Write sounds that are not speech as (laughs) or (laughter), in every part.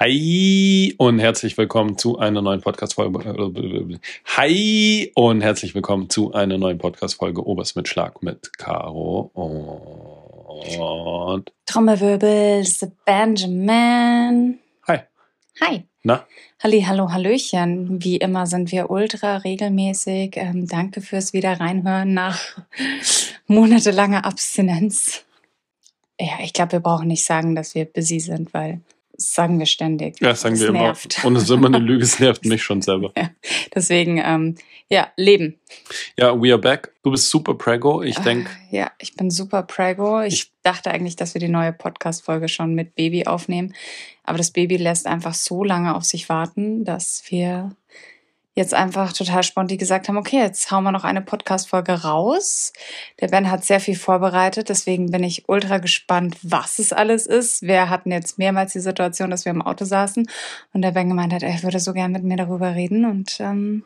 Hi und herzlich willkommen zu einer neuen Podcast-Folge. Hi und herzlich willkommen zu einer neuen Podcast-Folge Oberst mit Schlag mit Caro und Trommelwirbel, Benjamin. Hi. Hi. Na? Halli, hallo, hallöchen. Wie immer sind wir ultra regelmäßig. Ähm, danke fürs wieder reinhören nach monatelanger Abstinenz. Ja, ich glaube, wir brauchen nicht sagen, dass wir busy sind, weil das sagen wir ständig. Ja, das sagen Es wir nervt. immer. (laughs) Und es ist immer eine Lüge, es nervt (laughs) mich schon selber. (laughs) Ja, deswegen, ähm, ja, Leben. Ja, we are back. Du bist super prego. Ich denke, Ah, Ja, ich bin super prego. Ich, Ich- dachte eigentlich, dass wir die neue Podcast-Folge schon mit Baby aufnehmen. Aber das Baby lässt einfach so lange auf sich warten, dass wir jetzt einfach total spontan gesagt haben, okay, jetzt hauen wir noch eine Podcast-Folge raus. Der Ben hat sehr viel vorbereitet, deswegen bin ich ultra gespannt, was es alles ist. Wir hatten jetzt mehrmals die Situation, dass wir im Auto saßen und der Ben gemeint hat, er würde so gern mit mir darüber reden und ähm,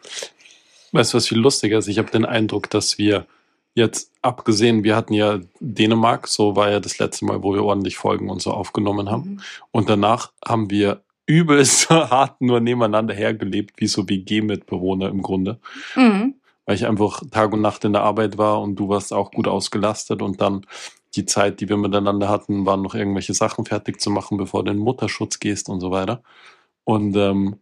weißt du, was viel lustiger ist? Ich habe den Eindruck, dass wir jetzt, abgesehen, wir hatten ja Dänemark, so war ja das letzte Mal, wo wir ordentlich Folgen und so aufgenommen haben. mhm. Und danach haben wir übelst (laughs) hart nur nebeneinander hergelebt, wie so WG-Mitbewohner im Grunde. Mhm. Weil ich einfach Tag und Nacht in der Arbeit war und du warst auch gut ausgelastet und dann die Zeit, die wir miteinander hatten, waren noch irgendwelche Sachen fertig zu machen, bevor du in den Mutterschutz gehst und so weiter. Und ähm,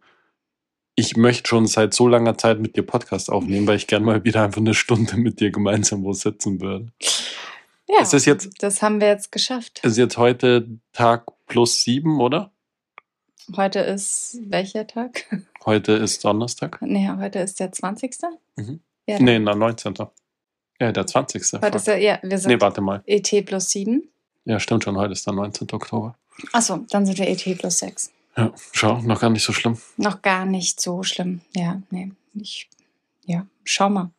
ich möchte schon seit so langer Zeit mit dir Podcast aufnehmen, weil ich gern mal wieder einfach eine Stunde (laughs) mit dir gemeinsam wo sitzen würde. Ja, Ist das jetzt- das haben wir jetzt geschafft. Es ist jetzt heute Tag plus sieben, oder? Heute ist welcher Tag? (laughs) Heute ist Donnerstag. Nee, heute ist der 20. Mhm. Ja, Nee, na, 19. Ja, der 20. Heute ist der, ja, wir sind Nee, warte mal. ET plus 7. Ja, stimmt schon, heute ist der 19. Oktober. Achso, dann sind wir ET plus 6. Ja, schau, noch gar nicht so schlimm. Noch gar nicht so schlimm. Ja, nee. Ich, ja, schau mal.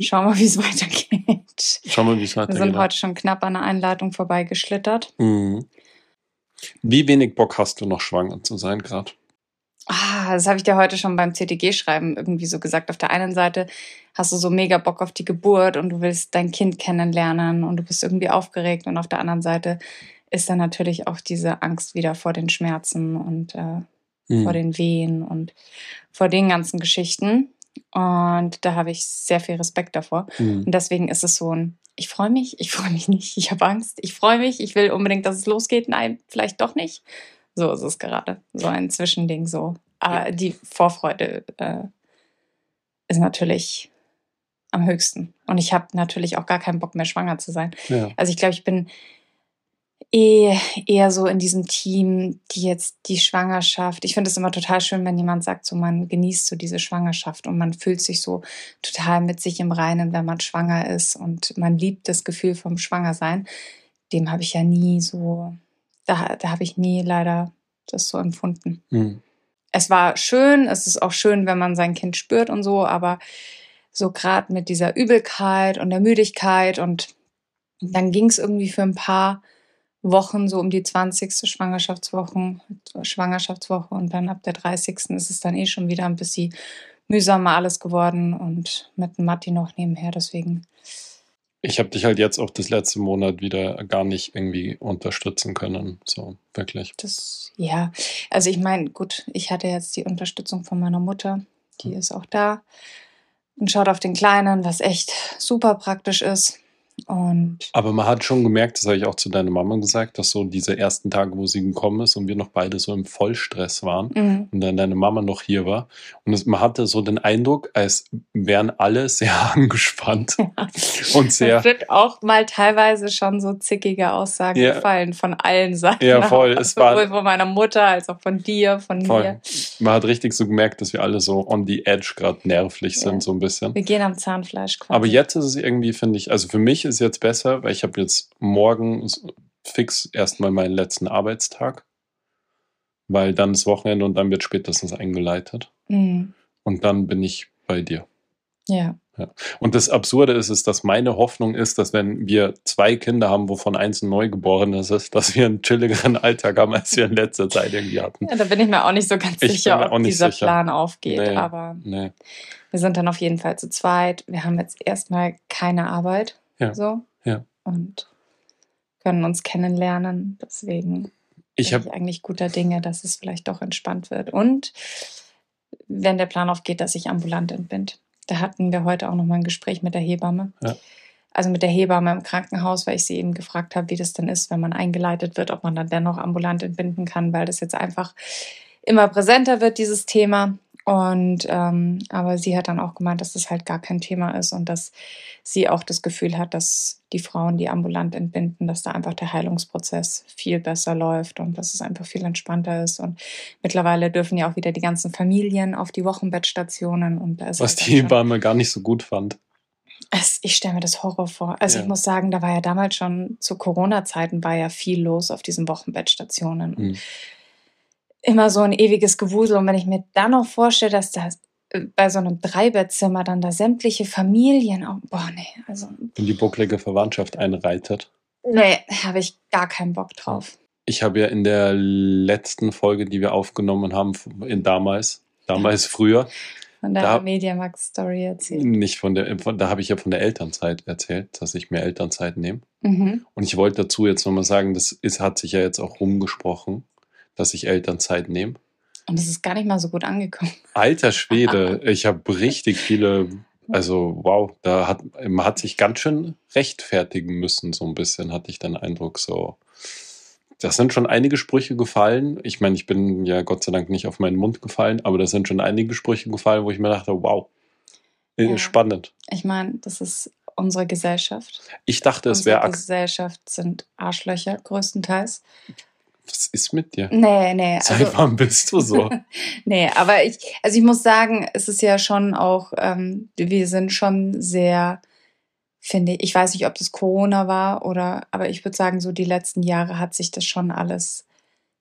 Schau mal, (laughs) wie es weitergeht. Schau mal, wie es Wir weitergeht. sind heute schon knapp an der Einleitung vorbeigeschlittert. Mhm. Wie wenig Bock hast du noch schwanger zu sein gerade? Ah, das habe ich dir heute schon beim CTG-Schreiben irgendwie so gesagt. Auf der einen Seite hast du so mega Bock auf die Geburt und du willst dein Kind kennenlernen und du bist irgendwie aufgeregt. Und auf der anderen Seite ist dann natürlich auch diese Angst wieder vor den Schmerzen und äh, Mhm. vor den Wehen und vor den ganzen Geschichten. Und da habe ich sehr viel Respekt davor. Mhm. Und deswegen ist es so ein, ich freue mich, ich freue mich (laughs) nicht, ich habe Angst, ich freue mich, ich will unbedingt, dass es losgeht. Nein, vielleicht doch nicht. So ist es gerade. So ein Zwischending so. Aber die Vorfreude äh, ist natürlich am höchsten. Und ich habe natürlich auch gar keinen Bock mehr, schwanger zu sein. Ja. Also ich glaube, ich bin eh eher so in diesem Team, die jetzt die Schwangerschaft. Ich finde es immer total schön, wenn jemand sagt, so man genießt so diese Schwangerschaft und man fühlt sich so total mit sich im Reinen, wenn man schwanger ist und man liebt das Gefühl vom Schwangersein. Dem habe ich ja nie so, da, da habe ich nie leider das so empfunden Mhm. es war schön, es ist auch schön, wenn man sein Kind spürt und so, aber so gerade mit dieser Übelkeit und der Müdigkeit und dann ging es irgendwie für ein paar Wochen so um die 20. Schwangerschaftswochen, Schwangerschaftswoche und dann ab der 30. ist es dann eh schon wieder ein bisschen mühsamer alles geworden und mit Matti noch nebenher, deswegen. Ich habe dich halt jetzt auch das letzte Monat wieder gar nicht irgendwie unterstützen können. So, wirklich. Das, ja, also ich meine, gut, ich hatte jetzt die Unterstützung von meiner Mutter, die ist auch da und schaut auf den Kleinen, was echt super praktisch ist. Und Aber man hat schon gemerkt, das habe ich auch zu deiner Mama gesagt, dass so diese ersten Tage, wo sie gekommen ist und wir noch beide so im Vollstress waren mhm, und dann deine Mama noch hier war. Und es, man hatte so den Eindruck, als wären alle sehr (laughs) angespannt und es sehr. sind auch mal teilweise schon so zickige Aussagen Ja. gefallen von allen Seiten. Ja, voll, es war- Sowohl von meiner Mutter als auch von dir, von Voll. mir. Man hat richtig so gemerkt, dass wir alle so on the edge gerade nervlich sind, Ja. so ein bisschen. Wir gehen am Zahnfleisch quasi. Aber jetzt ist es irgendwie, finde ich, also für mich ist jetzt besser, weil ich habe jetzt morgen fix erstmal meinen letzten Arbeitstag, weil dann ist Wochenende und dann wird spätestens eingeleitet. Mhm. Und dann bin ich bei dir. Ja. Und das Absurde ist, ist, dass meine Hoffnung ist, dass wenn wir zwei Kinder haben, wovon eins ein Neugeborenes ist, dass wir einen chilligeren Alltag haben, als wir in letzter Zeit irgendwie hatten. ja, da bin ich mir auch nicht so ganz Ich sicher, ob dieser sicher. Plan aufgeht. Nee. Aber Nee. Wir sind dann auf jeden Fall zu zweit. Wir haben jetzt erstmal keine Arbeit. Ja. So. Ja. Und können uns kennenlernen. Deswegen. Ich bin habe eigentlich guter Dinge, dass es vielleicht doch entspannt wird. Und wenn der Plan aufgeht, dass ich ambulant entbinde. Da hatten wir heute auch noch mal ein Gespräch mit der Hebamme. Ja. Also mit der Hebamme im Krankenhaus, weil ich sie eben gefragt habe, wie das denn ist, wenn man eingeleitet wird, ob man dann dennoch ambulant entbinden kann, weil das jetzt einfach immer präsenter wird, dieses Thema. Und ähm, aber sie hat dann auch gemeint, dass das halt gar kein Thema ist und dass sie auch das Gefühl hat, dass die Frauen, die ambulant entbinden, dass da einfach der Heilungsprozess viel besser läuft und dass es einfach viel entspannter ist. Und mittlerweile dürfen ja auch wieder die ganzen Familien auf die Wochenbettstationen und da ist was halt die Hebamme gar nicht so gut fand. es, ich stelle mir das Horror vor. Also Ja. ich muss sagen, da war ja damals schon zu Corona-Zeiten war ja viel los auf diesen Wochenbettstationen. Und Hm. Immer so ein ewiges Gewusel. Und wenn ich mir dann noch vorstelle, dass da äh, bei so einem Dreibettzimmer dann da sämtliche Familien auch, boah, nee, also, Wenn die bucklige Verwandtschaft einreitet. nee, habe ich gar keinen Bock drauf. Ich habe ja in der letzten Folge, die wir aufgenommen haben, in damals, damals früher, Von der Da- Mediamax-Story erzählt. nicht von der, von, da habe ich ja von der Elternzeit erzählt, dass ich mehr Elternzeit nehme. Mhm. Und ich wollte dazu jetzt nochmal sagen, das ist, hat sich ja jetzt auch rumgesprochen, dass ich Elternzeit nehme. Und das ist gar nicht mal so gut angekommen. Alter Schwede, (laughs) ich habe richtig viele, also wow, da hat man hat sich ganz schön rechtfertigen müssen, so ein bisschen, hatte ich den Eindruck so. Das sind schon einige Sprüche gefallen. Ich meine, ich bin ja Gott sei Dank nicht auf meinen Mund gefallen, aber da sind schon einige Sprüche gefallen, wo ich mir dachte, wow, äh, Ja. spannend. Ich meine, das ist unsere Gesellschaft. Ich dachte, es Unsere wäre, Gesellschaft sind Arschlöcher größtenteils. Was ist mit dir? Nee, nee. Seit Also, wann bist du so? (laughs) nee, aber ich, also ich muss sagen, es ist ja schon auch, ähm, wir sind schon sehr, finde ich, ich weiß nicht, ob das Corona war oder, aber ich würde sagen, so die letzten Jahre hat sich das schon alles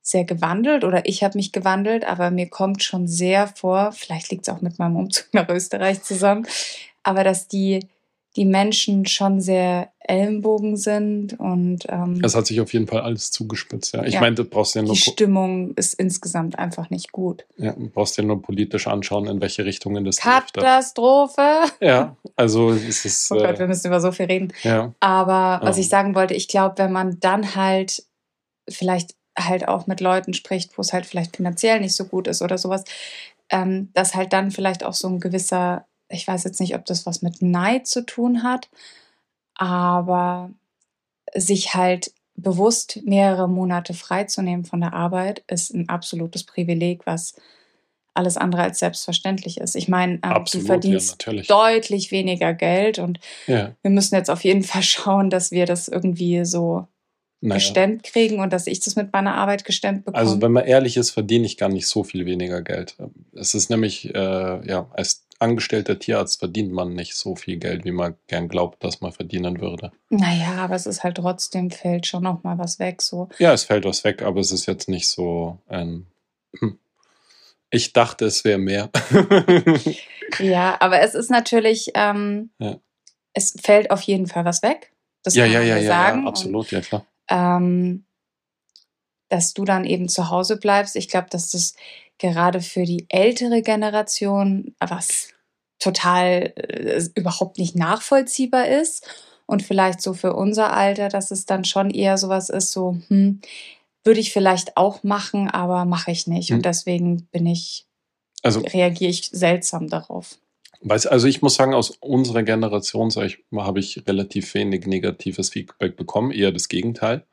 sehr gewandelt oder ich habe mich gewandelt, aber mir kommt schon sehr vor, vielleicht liegt es auch mit meinem Umzug (laughs) nach Österreich zusammen, aber dass die, die Menschen schon sehr Ellenbogen sind und ähm, Es hat sich auf jeden Fall alles zugespitzt. Ja. Ich Ja. meine, du brauchst ja nur die Stimmung ist insgesamt einfach nicht gut. Ja, du brauchst dir nur politisch anschauen, in welche Richtungen das. Katastrophe. Ja, also es ist, Oh Gott, wir äh, müssen über so viel reden. ja, Aber was Ähm. ich sagen wollte, ich glaube, wenn man dann halt vielleicht halt auch mit Leuten spricht, wo es halt vielleicht finanziell nicht so gut ist oder sowas, ähm, dass halt dann vielleicht auch so ein gewisser, ich weiß jetzt nicht, ob das was mit Neid zu tun hat, aber sich halt bewusst mehrere Monate freizunehmen von der Arbeit ist ein absolutes Privileg, was alles andere als selbstverständlich ist. Ich meine, ähm, du absolut, ja, verdienst natürlich. deutlich weniger Geld und Ja, wir müssen jetzt auf jeden (laughs) Fall schauen, dass wir das irgendwie so naja. gestemmt kriegen und dass ich das mit meiner Arbeit gestemmt bekomme. Also wenn man ehrlich ist, verdiene ich gar nicht so viel weniger Geld. Es ist nämlich, äh, ja, als angestellter Tierarzt verdient man nicht so viel Geld, wie man gern glaubt, dass man verdienen würde. naja, aber es ist halt trotzdem, fällt schon noch mal was weg. So. Ja, es fällt was weg, aber es ist jetzt nicht so ein... Hm. Ich dachte, es wäre mehr. (laughs) Ja, aber es ist natürlich, ähm, Ja. es fällt auf jeden Fall was weg. Das ja, kann ja, man ja, ja, sagen. ja, absolut, ja klar. Und, ähm, dass du dann eben zu Hause bleibst. Ich glaube, dass das gerade für die ältere Generation was total äh, überhaupt nicht nachvollziehbar ist. Und vielleicht so für unser Alter, dass es dann schon eher sowas ist, so, hm, würde ich vielleicht auch machen, aber mache ich nicht. Hm. Und deswegen bin ich, Also reagiere ich seltsam darauf. Weiß, also ich muss sagen, aus unserer Generation ich, mal, habe ich relativ wenig negatives Feedback bekommen, eher das Gegenteil.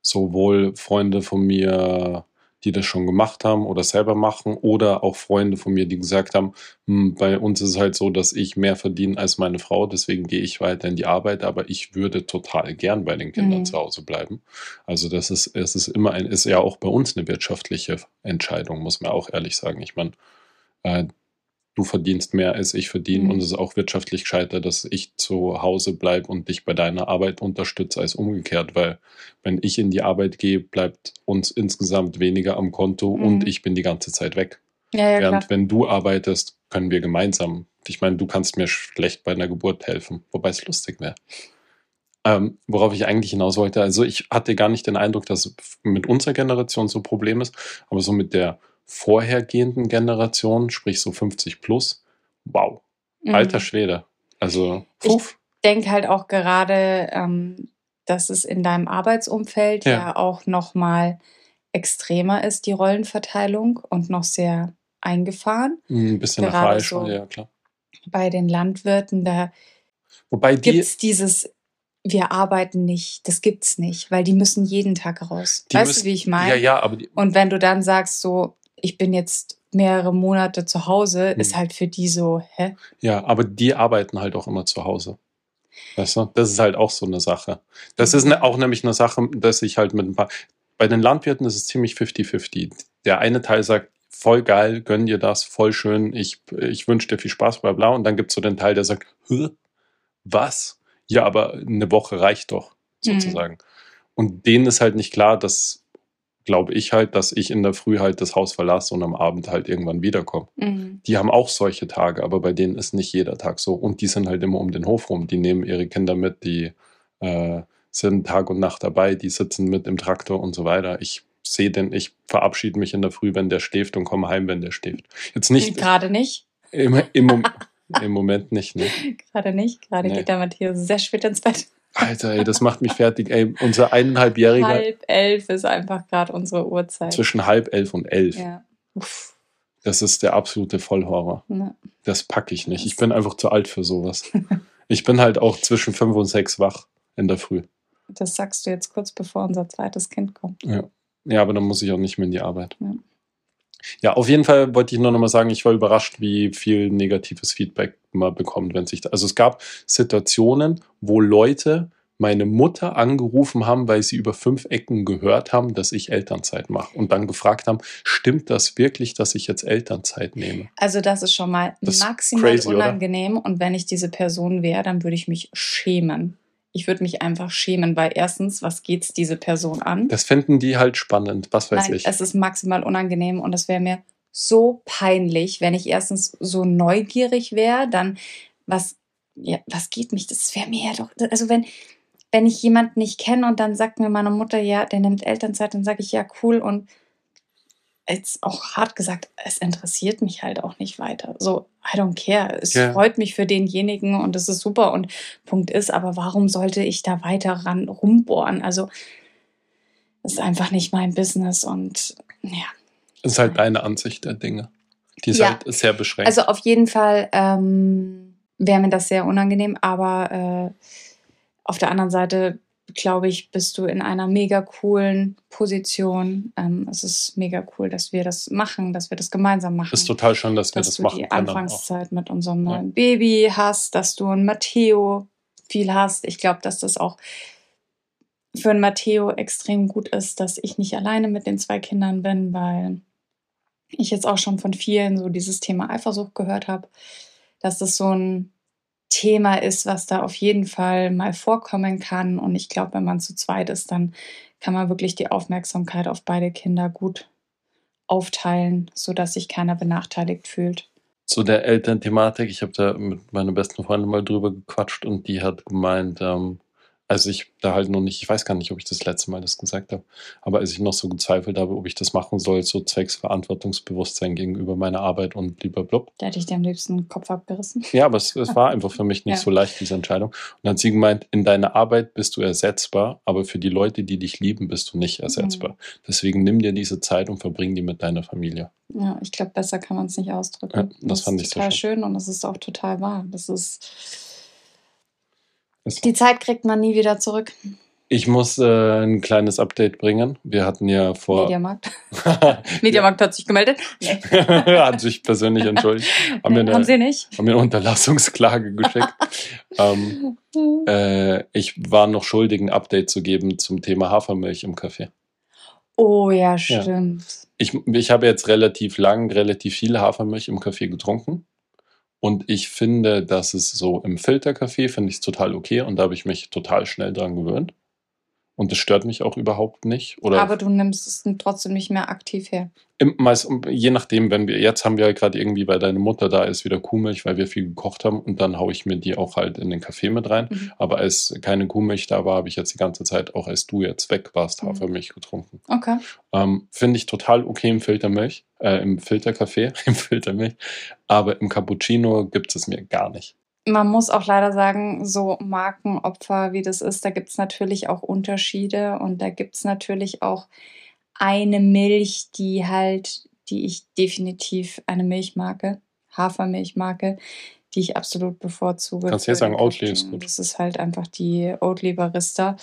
Sowohl Freunde von mir, die das schon gemacht haben oder selber machen, oder auch Freunde von mir, die gesagt haben, "Hm, bei uns ist es halt so, dass ich mehr verdiene als meine Frau, deswegen gehe ich weiter in die Arbeit, aber ich würde total gern bei den Kindern Mhm. zu Hause bleiben. Also das ist, es ist immer ein, ist ja auch bei uns eine wirtschaftliche Entscheidung, muss man auch ehrlich sagen. Ich meine, äh, du verdienst mehr als ich verdiene Mhm. und es ist auch wirtschaftlich gescheiter, dass ich zu Hause bleibe und dich bei deiner Arbeit unterstütze als umgekehrt, weil wenn ich in die Arbeit gehe, bleibt uns insgesamt weniger am Konto Mhm. und ich bin die ganze Zeit weg. Ja, ja, Während klar. wenn du arbeitest, können wir gemeinsam. Ich meine, du kannst mir schlecht bei einer Geburt helfen, wobei es lustig wäre. Ähm, worauf ich eigentlich hinaus wollte, also ich hatte gar nicht den Eindruck, dass es mit unserer Generation so ein Problem ist, aber so mit der vorhergehenden Generation, sprich so 50 plus, wow, Mhm. alter Schwede. Also, puff. denke halt auch gerade, ähm, dass es in deinem Arbeitsumfeld ja, Ja. auch noch mal extremer ist, die Rollenverteilung, und noch sehr eingefahren. Hm, Ein bisschen nach Gerade schon, so ja klar. bei den Landwirten, da Wobei die, gibt es dieses, wir arbeiten nicht, das gibt's nicht, weil die müssen jeden Tag raus. die weißt müssen, du, wie ich meine? Ja, ja, aber die, Und wenn du dann sagst, so, ich bin jetzt mehrere Monate zu Hause, Hm. ist halt für die so, hä? ja, aber die arbeiten halt auch immer zu Hause. Weißt du? Das ist halt auch so eine Sache. Das Mhm. ist ne, auch nämlich eine Sache, dass ich halt mit ein paar. Bei den Landwirten ist es ziemlich 50-50. Der eine Teil sagt, voll geil, gönn dir das, voll schön, ich, ich wünsche dir viel Spaß, bla bla. Und dann gibt es so den Teil, der sagt, was? Ja, aber eine Woche reicht doch, Mhm. sozusagen. Und denen ist halt nicht klar, dass, glaube ich halt, dass ich in der Früh halt das Haus verlasse und am Abend halt irgendwann wiederkomme. Mhm. Die haben auch solche Tage, aber bei denen ist nicht jeder Tag so. Und die sind halt immer um den Hof rum. Die nehmen ihre Kinder mit, die äh, sind Tag und Nacht dabei, die sitzen mit im Traktor und so weiter. Ich sehe den, ich verabschiede mich in der Früh, wenn der schläft und komme heim, wenn der schläft. Jetzt nicht Gerade nicht, im, im, (laughs) im Moment nicht, ne? gerade nicht. Gerade Nee. geht der Matthias sehr spät ins Bett. Alter, ey, das macht mich fertig. Ey, unser eineinhalbjähriger Halb elf ist einfach gerade unsere Uhrzeit. zwischen halb elf und elf. Ja. Uff. Das ist der absolute Vollhorror. Ne. Das packe ich nicht. Ich bin einfach zu alt für sowas. (laughs) Ich bin halt auch zwischen fünf und sechs wach in der Früh. Das sagst du jetzt kurz bevor unser zweites Kind kommt. Ja. ja, aber dann muss ich auch nicht mehr in die Arbeit. Ja. Ja, auf jeden Fall wollte ich nur noch mal sagen, ich war überrascht, wie viel negatives Feedback man bekommt, wenn sich da, also es gab Situationen, wo Leute meine Mutter angerufen haben, weil sie über fünf Ecken gehört haben, dass ich Elternzeit mache und dann gefragt haben, stimmt das wirklich, dass ich jetzt Elternzeit nehme? Also das ist schon mal Das maximal crazy, oder? unangenehm. Und wenn ich diese Person wäre, dann würde ich mich schämen. Ich würde mich einfach schämen, weil erstens, was geht's diese Person an? Das finden die halt spannend, was weiß Nein, ich. es ist maximal unangenehm und es wäre mir so peinlich, wenn ich erstens so neugierig wäre, dann was, ja, was geht mich? Das wäre mir ja doch, also wenn, wenn ich jemanden nicht kenne und dann sagt mir meine Mutter, ja, der nimmt Elternzeit, dann sage ich, ja, cool und jetzt auch hart gesagt, es interessiert mich halt auch nicht weiter. So, I don't care. Es Ja. freut mich für denjenigen und es ist super und Punkt ist, aber warum sollte ich da weiter ran rumbohren? Also, das ist einfach nicht mein Business und ja. Das ist halt deine Ansicht der Dinge. Die ist Ja. halt sehr beschränkt. Also auf jeden Fall ähm, wäre mir das sehr unangenehm, aber äh, auf der anderen Seite, glaube ich, bist du in einer mega coolen Position. Ähm, es ist mega cool, dass wir das machen, dass wir das gemeinsam machen. ist total schön, dass wir dass das du machen die können. Anfangszeit mit unserem Ja. neuen Baby hast, dass du ein Matteo viel hast. Ich glaube, dass das auch für ein Matteo extrem gut ist, dass ich nicht alleine mit den zwei Kindern bin, weil ich jetzt auch schon von vielen so dieses Thema Eifersucht gehört habe, dass das so ein Thema ist, was da auf jeden Fall mal vorkommen kann. Und ich glaube, wenn man zu zweit ist, dann kann man wirklich die Aufmerksamkeit auf beide Kinder gut aufteilen, sodass sich keiner benachteiligt fühlt. Zu der Elternthematik, ich habe da mit meiner besten Freundin mal drüber gequatscht und die hat gemeint, ähm, als ich da halt noch nicht, ich weiß gar nicht, ob ich das letzte Mal das gesagt habe, aber als ich noch so gezweifelt habe, ob ich das machen soll, so zwecks Verantwortungsbewusstsein gegenüber meiner Arbeit und lieber blub. Da hätte ich dir am liebsten den Kopf abgerissen. Ja, aber es, es war einfach für mich (laughs) nicht Ja. so leicht, diese Entscheidung. Und dann hat sie gemeint, in deiner Arbeit bist du ersetzbar, aber für die Leute, die dich lieben, bist du nicht ersetzbar. Deswegen nimm dir diese Zeit und verbring die mit deiner Familie. Ja, ich glaube, besser kann man es nicht ausdrücken. Ja, das fand ich ist sehr total schön und das ist auch total wahr. Das ist Es- die Zeit kriegt man nie wieder zurück. Ich muss äh, ein kleines Update bringen. Wir hatten ja vor. Mediamarkt. (laughs) Mediamarkt hat sich gemeldet. (laughs) Nee. hat sich persönlich entschuldigt. Haben, Nee, mir haben eine, sie nicht. haben mir eine Unterlassungsklage geschickt. (laughs) ähm, äh, ich war noch schuldig, ein Update zu geben zum Thema Hafermilch im Kaffee. Oh ja, stimmt. Ich, ich habe jetzt relativ lang, relativ viel Hafermilch im Kaffee getrunken. Und ich finde, dass es so im Filterkaffee finde ich es total okay und da habe ich mich total schnell dran gewöhnt. Und das stört mich auch überhaupt nicht. Oder Aber du nimmst es trotzdem nicht mehr aktiv her. Im, meist, je nachdem, wenn wir, jetzt haben wir ja gerade irgendwie, weil deine Mutter da ist, wieder Kuhmilch, weil wir viel gekocht haben und dann haue ich mir die auch halt in den Kaffee mit rein. Mhm. Aber als keine Kuhmilch da war, habe ich jetzt die ganze Zeit, auch als du jetzt weg warst, Mhm. Hafermilch getrunken. Okay. Ähm, Finde ich total okay im Filtermilch, äh, im Filterkaffee, (laughs) im Filtermilch. Aber im Cappuccino gibt es mir gar nicht. Man muss auch leider sagen, so Markenopfer, wie das ist, da gibt es natürlich auch Unterschiede und da gibt es natürlich auch eine Milch, die halt, die ich definitiv eine Milchmarke, Hafermilchmarke, die ich absolut bevorzuge. Kannst du jetzt sagen, Oatly ist gut. Das ist halt einfach die Oatly Barista.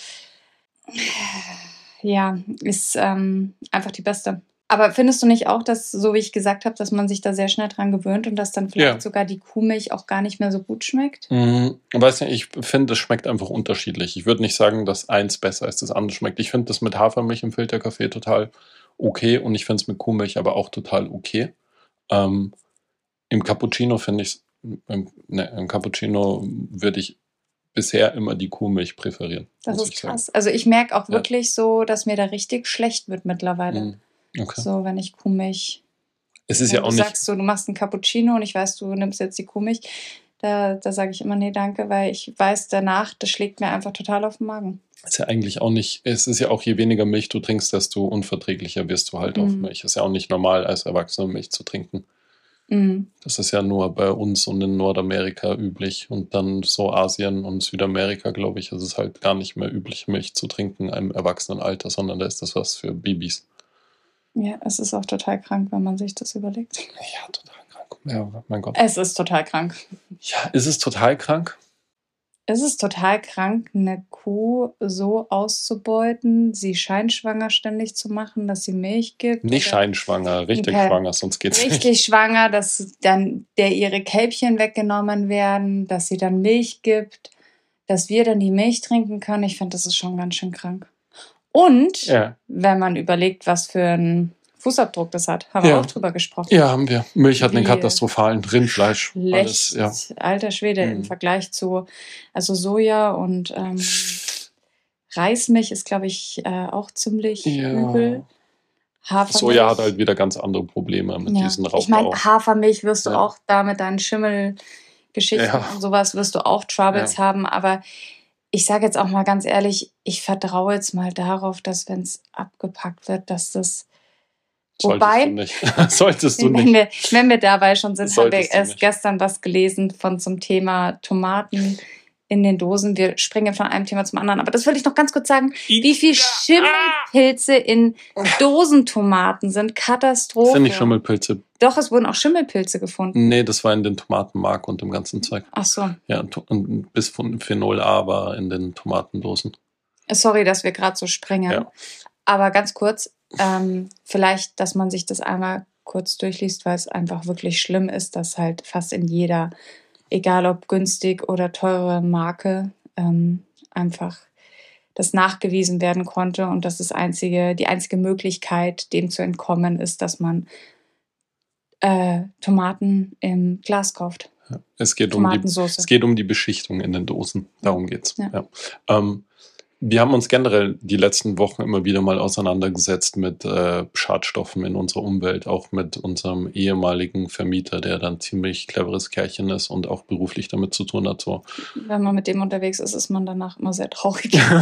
Ja, ist ähm, einfach die beste. Aber findest du nicht auch, dass, so wie ich gesagt habe, dass man sich da sehr schnell dran gewöhnt und dass dann vielleicht Ja. sogar die Kuhmilch auch gar nicht mehr so gut schmeckt? Mhm. Weiß nicht, ich finde, es schmeckt einfach unterschiedlich. Ich würde nicht sagen, dass eins besser als das andere schmeckt. Ich finde das mit Hafermilch im Filterkaffee total okay und ich finde es mit Kuhmilch aber auch total okay. Ähm, Im Cappuccino finde ich im, ne, im Cappuccino würde ich bisher immer die Kuhmilch präferieren. Das ist ich sagen. krass. Also ich merke auch Ja. wirklich so, dass mir da richtig schlecht wird mittlerweile. Mhm. Okay. So, wenn ich Kuhmilch. Es ist wenn ja auch du nicht. sagst so, du machst einen Cappuccino und ich weiß, du nimmst jetzt die Kuhmilch. Da, da sage ich immer, nee, danke, weil ich weiß danach, das schlägt mir einfach total auf den Magen. Ist ja eigentlich auch nicht, es ist ja auch, je weniger Milch du trinkst, desto unverträglicher wirst du halt auf Mhm. Milch. Ist ja auch nicht normal, als Erwachsener Milch zu trinken. Mhm. Das ist ja nur bei uns und in Nordamerika üblich und dann so Asien und Südamerika, glaube ich, ist es halt gar nicht mehr üblich, Milch zu trinken im Erwachsenenalter, sondern da ist das was für Babys. Ja, es ist auch total krank, wenn man sich das überlegt. Ja, total krank. Ja, mein Gott. Es ist total krank. Ja, ist es total krank? Es ist total krank, eine Kuh so auszubeuten, sie scheinschwanger ständig zu machen, dass sie Milch gibt. Nicht scheinschwanger, richtig schwanger, sonst geht's nicht. Richtig schwanger, dass dann der ihre Kälbchen weggenommen werden, dass sie dann Milch gibt, dass wir dann die Milch trinken können. Ich finde, das ist schon ganz schön krank. Und Ja. wenn man überlegt, was für einen Fußabdruck das hat, haben wir Ja. auch drüber gesprochen. ja, haben wir. Milch hat einen Wie katastrophalen Rindfleisch. Schlecht, Alles, ja. alter Schwede, Mhm. im Vergleich zu also Soja und ähm, Reismilch ist, glaube ich, äh, auch ziemlich übel. Hafermilch. Soja hat halt wieder ganz andere Probleme mit diesen Ich meine. Hafermilch wirst du auch da mit deinen Schimmelgeschichten und sowas wirst du auch Troubles haben, aber ich sage jetzt auch mal ganz ehrlich, ich vertraue jetzt mal darauf, dass wenn es abgepackt wird, dass das Solltest wobei- du nicht. (laughs) Solltest du wenn nicht. wir, wenn wir dabei schon sind, haben wir erst gestern was gelesen von zum Thema Tomaten in den Dosen. Wir springen von einem Thema zum anderen. Aber das will ich noch ganz kurz sagen. Wie viel Schimmelpilze in Dosentomaten sind. Katastrophe. Das sind nicht Schimmelpilze. Doch, es wurden auch Schimmelpilze gefunden. Nee, das war in den Tomatenmark und dem ganzen Zeug. Ach so. Ja, und bis von Phenol A war in den Tomatendosen. Sorry, dass wir gerade so springen. Ja. Aber ganz kurz, ähm, vielleicht, dass man sich das einmal kurz durchliest, weil es einfach wirklich schlimm ist, dass halt fast in jeder, egal ob günstig oder teure Marke, ähm, einfach das nachgewiesen werden konnte und dass das einzige, die einzige Möglichkeit, dem zu entkommen, ist, dass man äh, Tomaten im Glas kauft. Es geht, um die, es geht um die Beschichtung in den Dosen. Darum geht's. Ja. Ja. Ähm, wir haben uns generell die letzten Wochen immer wieder mal auseinandergesetzt mit äh, Schadstoffen in unserer Umwelt, auch mit unserem ehemaligen Vermieter, der dann ziemlich cleveres Kerlchen ist und auch beruflich damit zu tun hat. So. Wenn man mit dem unterwegs ist, ist man danach immer sehr traurig. (laughs)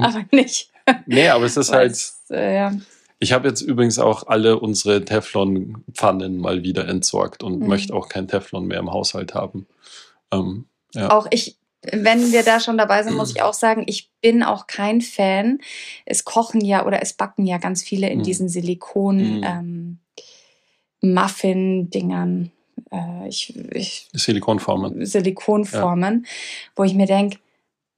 Aber nicht. nee, aber es ist weil halt. es, äh, ja. Ich habe jetzt übrigens auch alle unsere Teflon-Pfannen mal wieder entsorgt und Mhm. möchte auch kein Teflon mehr im Haushalt haben. Ähm, ja. Auch ich, wenn wir da schon dabei sind, muss (clears throat) ich auch sagen, ich bin auch kein Fan. Es kochen ja oder es backen ja ganz viele in Mhm. diesen Silikon Mhm. ähm, Muffin-Dingern. Äh, ich, ich, Silikonformen. Silikonformen, wo ich mir denke,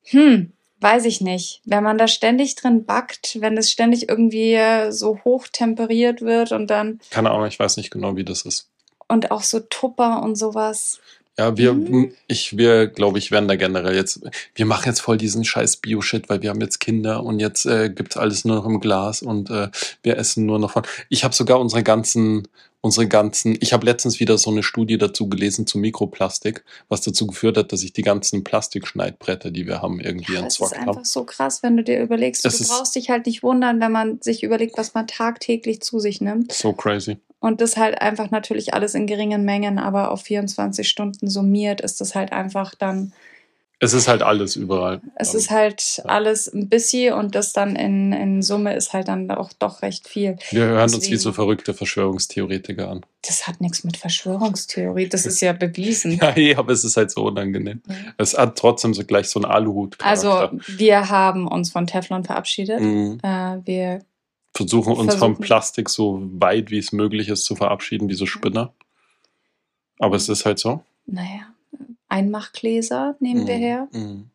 hm, weiß ich nicht. Wenn man da ständig drin backt, wenn das ständig irgendwie so hoch temperiert wird und dann Keine Ahnung, ich weiß nicht genau, wie das ist. und auch so Tupper und sowas. Ja, wir, Mhm. ich, wir, glaube ich, werden da generell jetzt, wir machen jetzt voll diesen scheiß Bio-Shit, weil wir haben jetzt Kinder und jetzt äh, gibt's alles nur noch im Glas und äh, wir essen nur noch von. Ich habe sogar unsere ganzen, unsere ganzen, ich habe letztens wieder so eine Studie dazu gelesen zu Mikroplastik, was dazu geführt hat, dass ich die ganzen Plastikschneidbretter, die wir haben, irgendwie Ja, es ist entsorgt einfach habe. so krass, wenn du dir überlegst, Es du ist- brauchst dich halt nicht wundern, wenn man sich überlegt, was man tagtäglich zu sich nimmt. So crazy. Und das halt einfach natürlich alles in geringen Mengen, aber auf 24 Stunden summiert ist das halt einfach dann, Es ist halt alles überall. es ist halt alles ein bisschen und das dann in, in Summe ist halt dann auch doch recht viel. Wir hören uns wie deswegen- so verrückte Verschwörungstheoretiker an. Das hat nichts mit Verschwörungstheorie, das ist ja bewiesen. (laughs) Ja, eh, aber es ist halt so unangenehm. Es hat trotzdem so gleich so einen Aluhut. Also wir haben uns von Teflon verabschiedet. Mhm. Äh, wir versuchen uns Versuchen. vom Plastik so weit wie es möglich ist zu verabschieden, diese Spinner. Aber es ist halt so. Naja, Einmachgläser nehmen wir Mhm, her, mhm.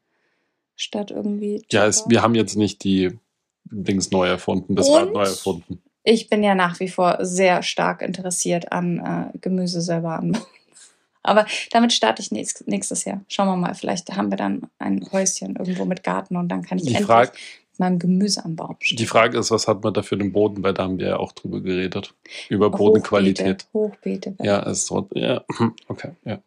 statt irgendwie. Ja, es, wir haben jetzt nicht die Dings neu erfunden, das Und? neu erfunden. Ich bin ja nach wie vor sehr stark interessiert an äh, Gemüse selber anbauen. (laughs) Aber damit starte ich nächst, nächstes Jahr. Schauen wir mal, vielleicht haben wir dann ein Häuschen irgendwo mit Garten und dann kann ich Die endlich Frage- meinem Gemüseanbau starten. Die Frage ist, was hat man da für den Boden, weil da haben wir ja auch drüber geredet. Über Hochbeete, Bodenqualität. Hochbeete. Ja, es ist so, ja, (clears throat) okay, ja.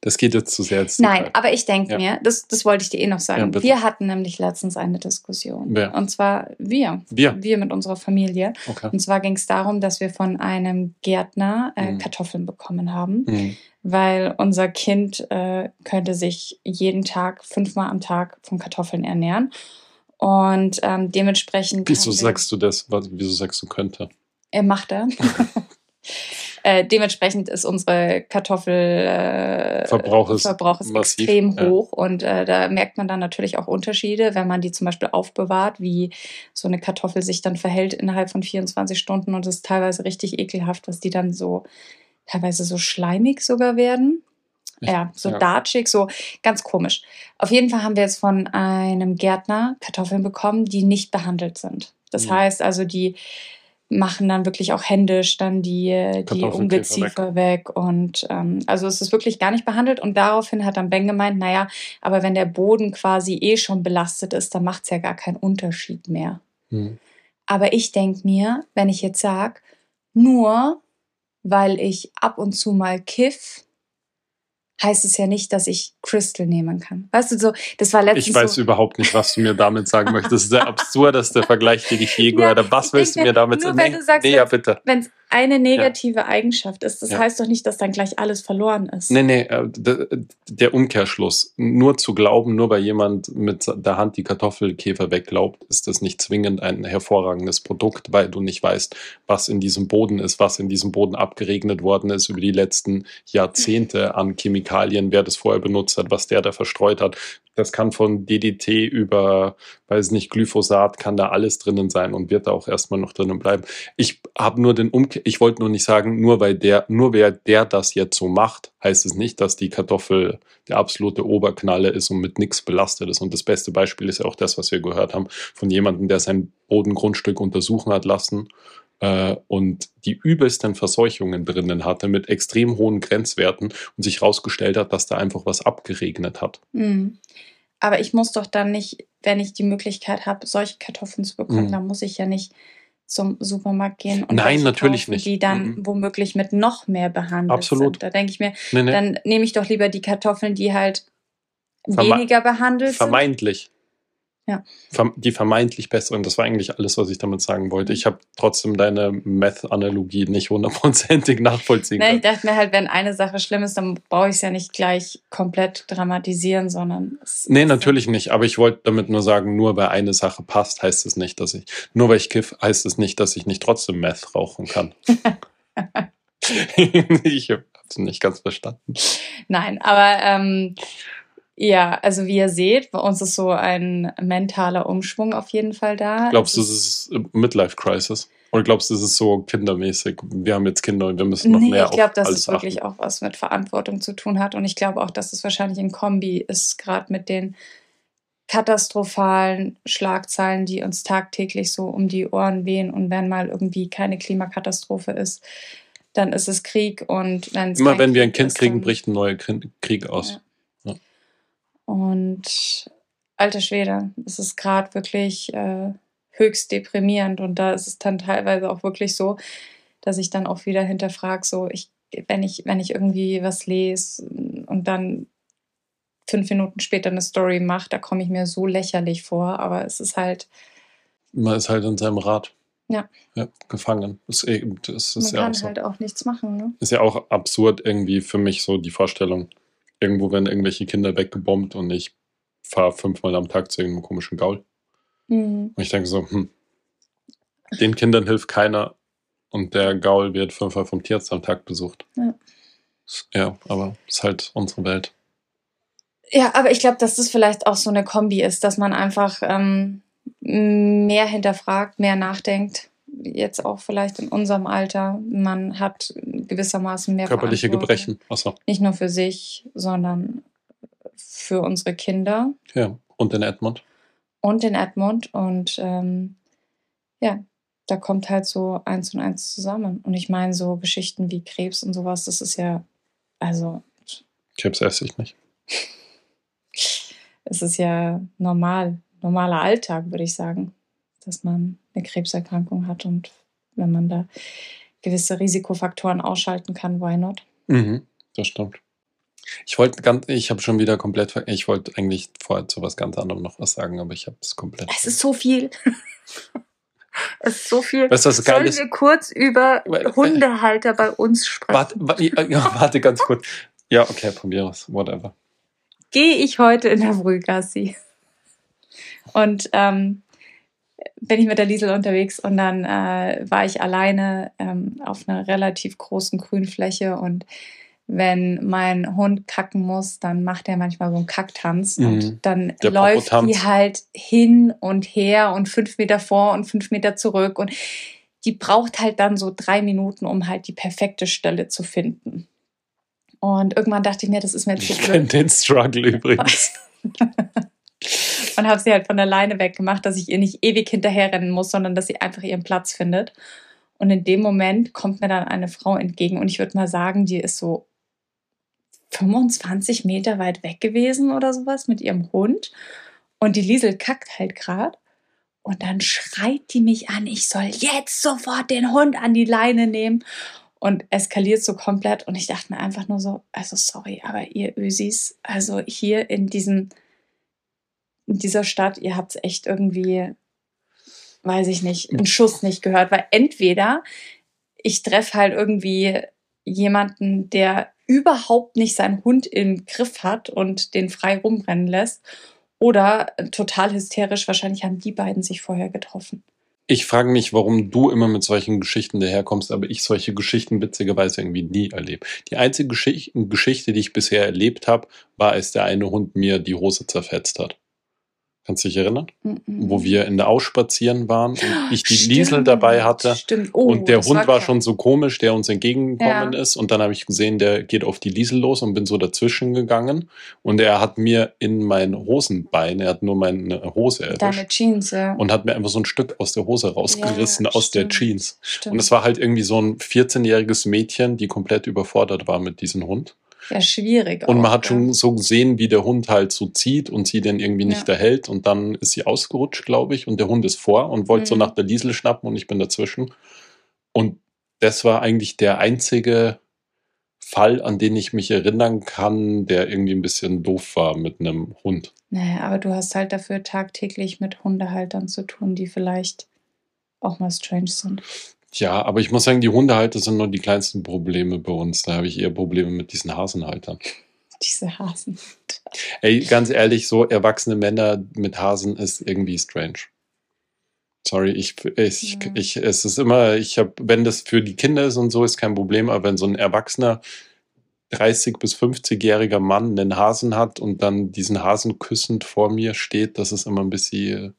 Das geht jetzt zu sehr ins Nein, Detail. aber ich denke Ja. mir, das, das wollte ich dir eh noch Ja, sagen. bitte. wir hatten nämlich letztens eine Diskussion. Wer? Und zwar wir. Wir. Wir mit unserer Familie. Okay. Und zwar ging es darum, dass wir von einem Gärtner äh, Mhm. Kartoffeln bekommen haben, Mhm. weil unser Kind äh, könnte sich jeden Tag, fünfmal am Tag von Kartoffeln ernähren. Und ähm, dementsprechend. Wieso sagst du das? Wieso sagst du könnte? Er macht er. (laughs) äh, dementsprechend ist unsere Kartoffel äh, Verbrauch ist Verbrauch ist massiv, extrem ja. hoch und äh, da merkt man dann natürlich auch Unterschiede, wenn man die zum Beispiel aufbewahrt, wie so eine Kartoffel sich dann verhält innerhalb von 24 Stunden und es ist teilweise richtig ekelhaft, dass die dann so teilweise so schleimig sogar werden. Ja, so ja. datschig, so ganz komisch. Auf jeden Fall haben wir jetzt von einem Gärtner Kartoffeln bekommen, die nicht behandelt sind. Das Mhm. heißt also, die machen dann wirklich auch händisch dann die, die Ungeziefer weg. Und ähm, also es ist wirklich gar nicht behandelt. Und daraufhin hat dann Ben gemeint, naja, aber wenn der Boden quasi eh schon belastet ist, dann macht es ja gar keinen Unterschied mehr. Mhm. Aber ich denke mir, wenn ich jetzt sage, nur weil ich ab und zu mal kiff, heißt es ja nicht, dass ich Crystal nehmen kann. Weißt du, so, das war letztens Ich weiß so, überhaupt nicht, was du mir damit sagen möchtest. Das ist der (laughs) absurdeste Vergleich, den ich je gehört habe. Was willst du mir damit sagen? wenn du sagst, nee, ja, wenn's- bitte. wenn es eine negative Eigenschaft ist, das Ja. heißt doch nicht, dass dann gleich alles verloren ist. Nee, nee, äh, der Umkehrschluss. Nur zu glauben, nur weil jemand mit der Hand die Kartoffelkäfer wegglaubt, ist das nicht zwingend ein hervorragendes Produkt, weil du nicht weißt, was in diesem Boden ist, was in diesem Boden abgeregnet worden ist über die letzten Jahrzehnte an Chemikalien, wer das vorher benutzt hat, was der da verstreut hat. Das kann von DDT über, weiß nicht, Glyphosat, kann da alles drinnen sein und wird da auch erstmal noch drinnen bleiben. Ich habe nur den Umkehr, ich wollte nur nicht sagen, nur weil der, nur wer der das jetzt so macht, heißt es nicht, dass die Kartoffel der absolute Oberknalle ist und mit nichts belastet ist. Und das beste Beispiel ist ja auch das, was wir gehört haben von jemandem, der sein Bodengrundstück untersuchen hat lassen äh, und die übelsten Verseuchungen drinnen hatte mit extrem hohen Grenzwerten und sich herausgestellt hat, dass da einfach was abgeregnet hat. Mhm. Aber ich muss doch dann nicht, wenn ich die Möglichkeit habe, solche Kartoffeln zu bekommen, Mhm. dann muss ich ja nicht zum Supermarkt gehen und Nein, natürlich nicht. die dann Mhm. womöglich mit noch mehr behandelt Absolut. sind. Da denke ich mir, Nee, nee. dann nehme ich doch lieber die Kartoffeln, die halt Verme- weniger behandelt sind. Vermeintlich. Ja. Die vermeintlich besseren. Das war eigentlich alles, was ich damit sagen wollte. Ich habe trotzdem deine Meth-Analogie nicht hundertprozentig (laughs) nachvollziehen Ne, ich können. dachte mir halt, wenn eine Sache schlimm ist, dann brauche ich es ja nicht gleich komplett dramatisieren, sondern. Nee, natürlich nicht. Aber ich wollte damit nur sagen, nur weil eine Sache passt, heißt es nicht, dass ich, nur weil ich kiff, heißt es nicht, dass ich nicht trotzdem Meth rauchen kann. (laughs) (laughs) ich habe es nicht ganz verstanden. Nein, aber ähm, ja, also wie ihr seht, bei uns ist so ein mentaler Umschwung auf jeden Fall da. Glaubst du, Es es ist Midlife Crisis? Oder glaubst du, es ist so kindermäßig? Wir haben jetzt Kinder und wir müssen noch Nee, mehr ich glaube, dass es wirklich achten. auch was mit Verantwortung zu tun hat. Und ich glaube auch, dass es wahrscheinlich ein Kombi ist, gerade mit den katastrophalen Schlagzeilen, die uns tagtäglich so um die Ohren wehen. Und wenn mal irgendwie keine Klimakatastrophe ist, dann ist es Krieg. Und wenn Immer wenn wir ein Kind ist, kriegen, bricht ein neuer Kri- Krieg aus. Und alter Schwede, es ist gerade wirklich äh, höchst deprimierend. Und da ist es dann teilweise auch wirklich so, dass ich dann auch wieder hinterfrage, so ich, wenn ich, wenn ich irgendwie was lese und dann fünf Minuten später eine Story mache, da komme ich mir so lächerlich vor. Aber es ist halt, Man ist halt in seinem Rad. Ja. ja gefangen. Das ist, das man ist ja kann auch so. halt auch nichts machen. Ne? Ist ja auch absurd irgendwie für mich so die Vorstellung. Irgendwo werden irgendwelche Kinder weggebombt und ich fahre fünfmal am Tag zu irgendeinem komischen Gaul. Mhm. Und ich denke so, hm, den Kindern hilft keiner und der Gaul wird fünfmal vom Tierarzt am Tag besucht. Ja. Ja, aber ist halt unsere Welt. Ja, aber ich glaube, dass das vielleicht auch so eine Kombi ist, dass man einfach, ähm, mehr hinterfragt, mehr nachdenkt. Jetzt auch vielleicht in unserem Alter. Man hat gewissermaßen mehr Körperliche. Gebrechen. Achso. Nicht nur für sich, sondern für unsere Kinder Ja. Und in Edmund. und den Edmund. Und ähm, ja, da kommt halt so eins und eins zusammen. Und ich meine, so Geschichten wie Krebs und sowas, das ist ja, also Krebs esse ich nicht. (laughs) es ist ja normal, normaler Alltag, würde ich sagen, dass man eine Krebserkrankung hat. Und wenn man da gewisse Risikofaktoren ausschalten kann, why not? Mhm. Das stimmt. Ich wollte ganz, ich habe schon wieder komplett, ich wollte eigentlich vorher zu was ganz anderem noch was sagen, aber ich habe es komplett. Es ist so viel. (laughs) es ist so viel. Weißt was Sollen ist? wir kurz über Weil- Hundehalter bei uns sprechen? Warte, (laughs) warte ganz kurz. Ja, okay, probier es. Whatever. gehe ich heute in der Frühgassi. Und ähm, bin ich mit der Liesel unterwegs und dann äh, war ich alleine ähm, auf einer relativ großen Grünfläche und wenn mein Hund kacken muss, dann macht er manchmal so einen Kacktanz Mhm. und dann Der läuft die halt hin und her und fünf Meter vor und fünf Meter zurück und die braucht halt dann so drei Minuten, um halt die perfekte Stelle zu finden. Und irgendwann dachte ich mir, das ist mir zu Ich kenne den Struggle (laughs) übrigens. (laughs) und habe sie halt von der Leine weggemacht, dass ich ihr nicht ewig hinterherrennen muss, sondern dass sie einfach ihren Platz findet. Und in dem Moment kommt mir dann eine Frau entgegen und ich würde mal sagen, die ist so 25 Meter weit weg gewesen oder sowas mit ihrem Hund. Und die Liesel kackt halt gerade. Und dann schreit die mich an, ich soll jetzt sofort den Hund an die Leine nehmen. Und eskaliert so komplett. Und ich dachte mir einfach nur so, also sorry, aber ihr Ösis, also hier in diesem in dieser Stadt, ihr habt es echt irgendwie, weiß ich nicht, einen Schuss nicht gehört, weil entweder ich treffe halt irgendwie jemanden, der überhaupt nicht seinen Hund im Griff hat und den frei rumrennen lässt, oder total hysterisch, wahrscheinlich haben die beiden sich vorher getroffen. Ich frage mich, warum du immer mit solchen Geschichten daherkommst, aber ich solche Geschichten witzigerweise irgendwie nie erlebe. Die einzige Geschichte, Geschichte die ich bisher erlebt habe, war, als der eine Hund mir die Hose zerfetzt hat. Kannst du dich erinnern? Wo wir in der Au spazieren waren und ich die Stimmt, Liesel dabei hatte. Stimmt. Oh, und der Hund war krass. schon so komisch, der uns entgegengekommen Ja. ist. Und dann habe ich gesehen, der geht auf die Liesel los und bin so dazwischen gegangen. Und er hat mir in mein Hosenbein, er hat nur meine Hose erwischt Deine Jeans, ja. und hat mir einfach so ein Stück aus der Hose rausgerissen, Ja, aus der stimmt. Jeans. Stimmt. Und es war halt irgendwie so ein 14-jähriges Mädchen, die komplett überfordert war mit diesem Hund. Ja schwierig. Und man auch, hat schon so gesehen, wie der Hund halt so zieht und sie den irgendwie nicht Ja. erhält. Und dann ist sie ausgerutscht, glaube ich, und der Hund ist vor und wollte so Mhm. nach der Liesel schnappen und ich bin dazwischen. Und das war eigentlich der einzige Fall, an den ich mich erinnern kann, der irgendwie ein bisschen doof war mit einem Hund. Naja, aber du hast halt dafür tagtäglich mit Hundehaltern zu tun, die vielleicht auch mal strange sind. Ja, aber ich muss sagen, die Hundehalter sind nur die kleinsten Probleme bei uns. Da habe ich eher Probleme mit diesen Hasenhaltern. Diese Hasen. Ey, ganz ehrlich, so erwachsene Männer mit Hasen ist irgendwie strange. Sorry, ich, ich, Ja. ich, es ist immer, ich habe, wenn das für die Kinder ist und so, ist kein Problem, aber wenn so ein erwachsener 30 bis 50-jähriger Mann einen Hasen hat und dann diesen Hasen küssend vor mir steht, das ist immer ein bisschen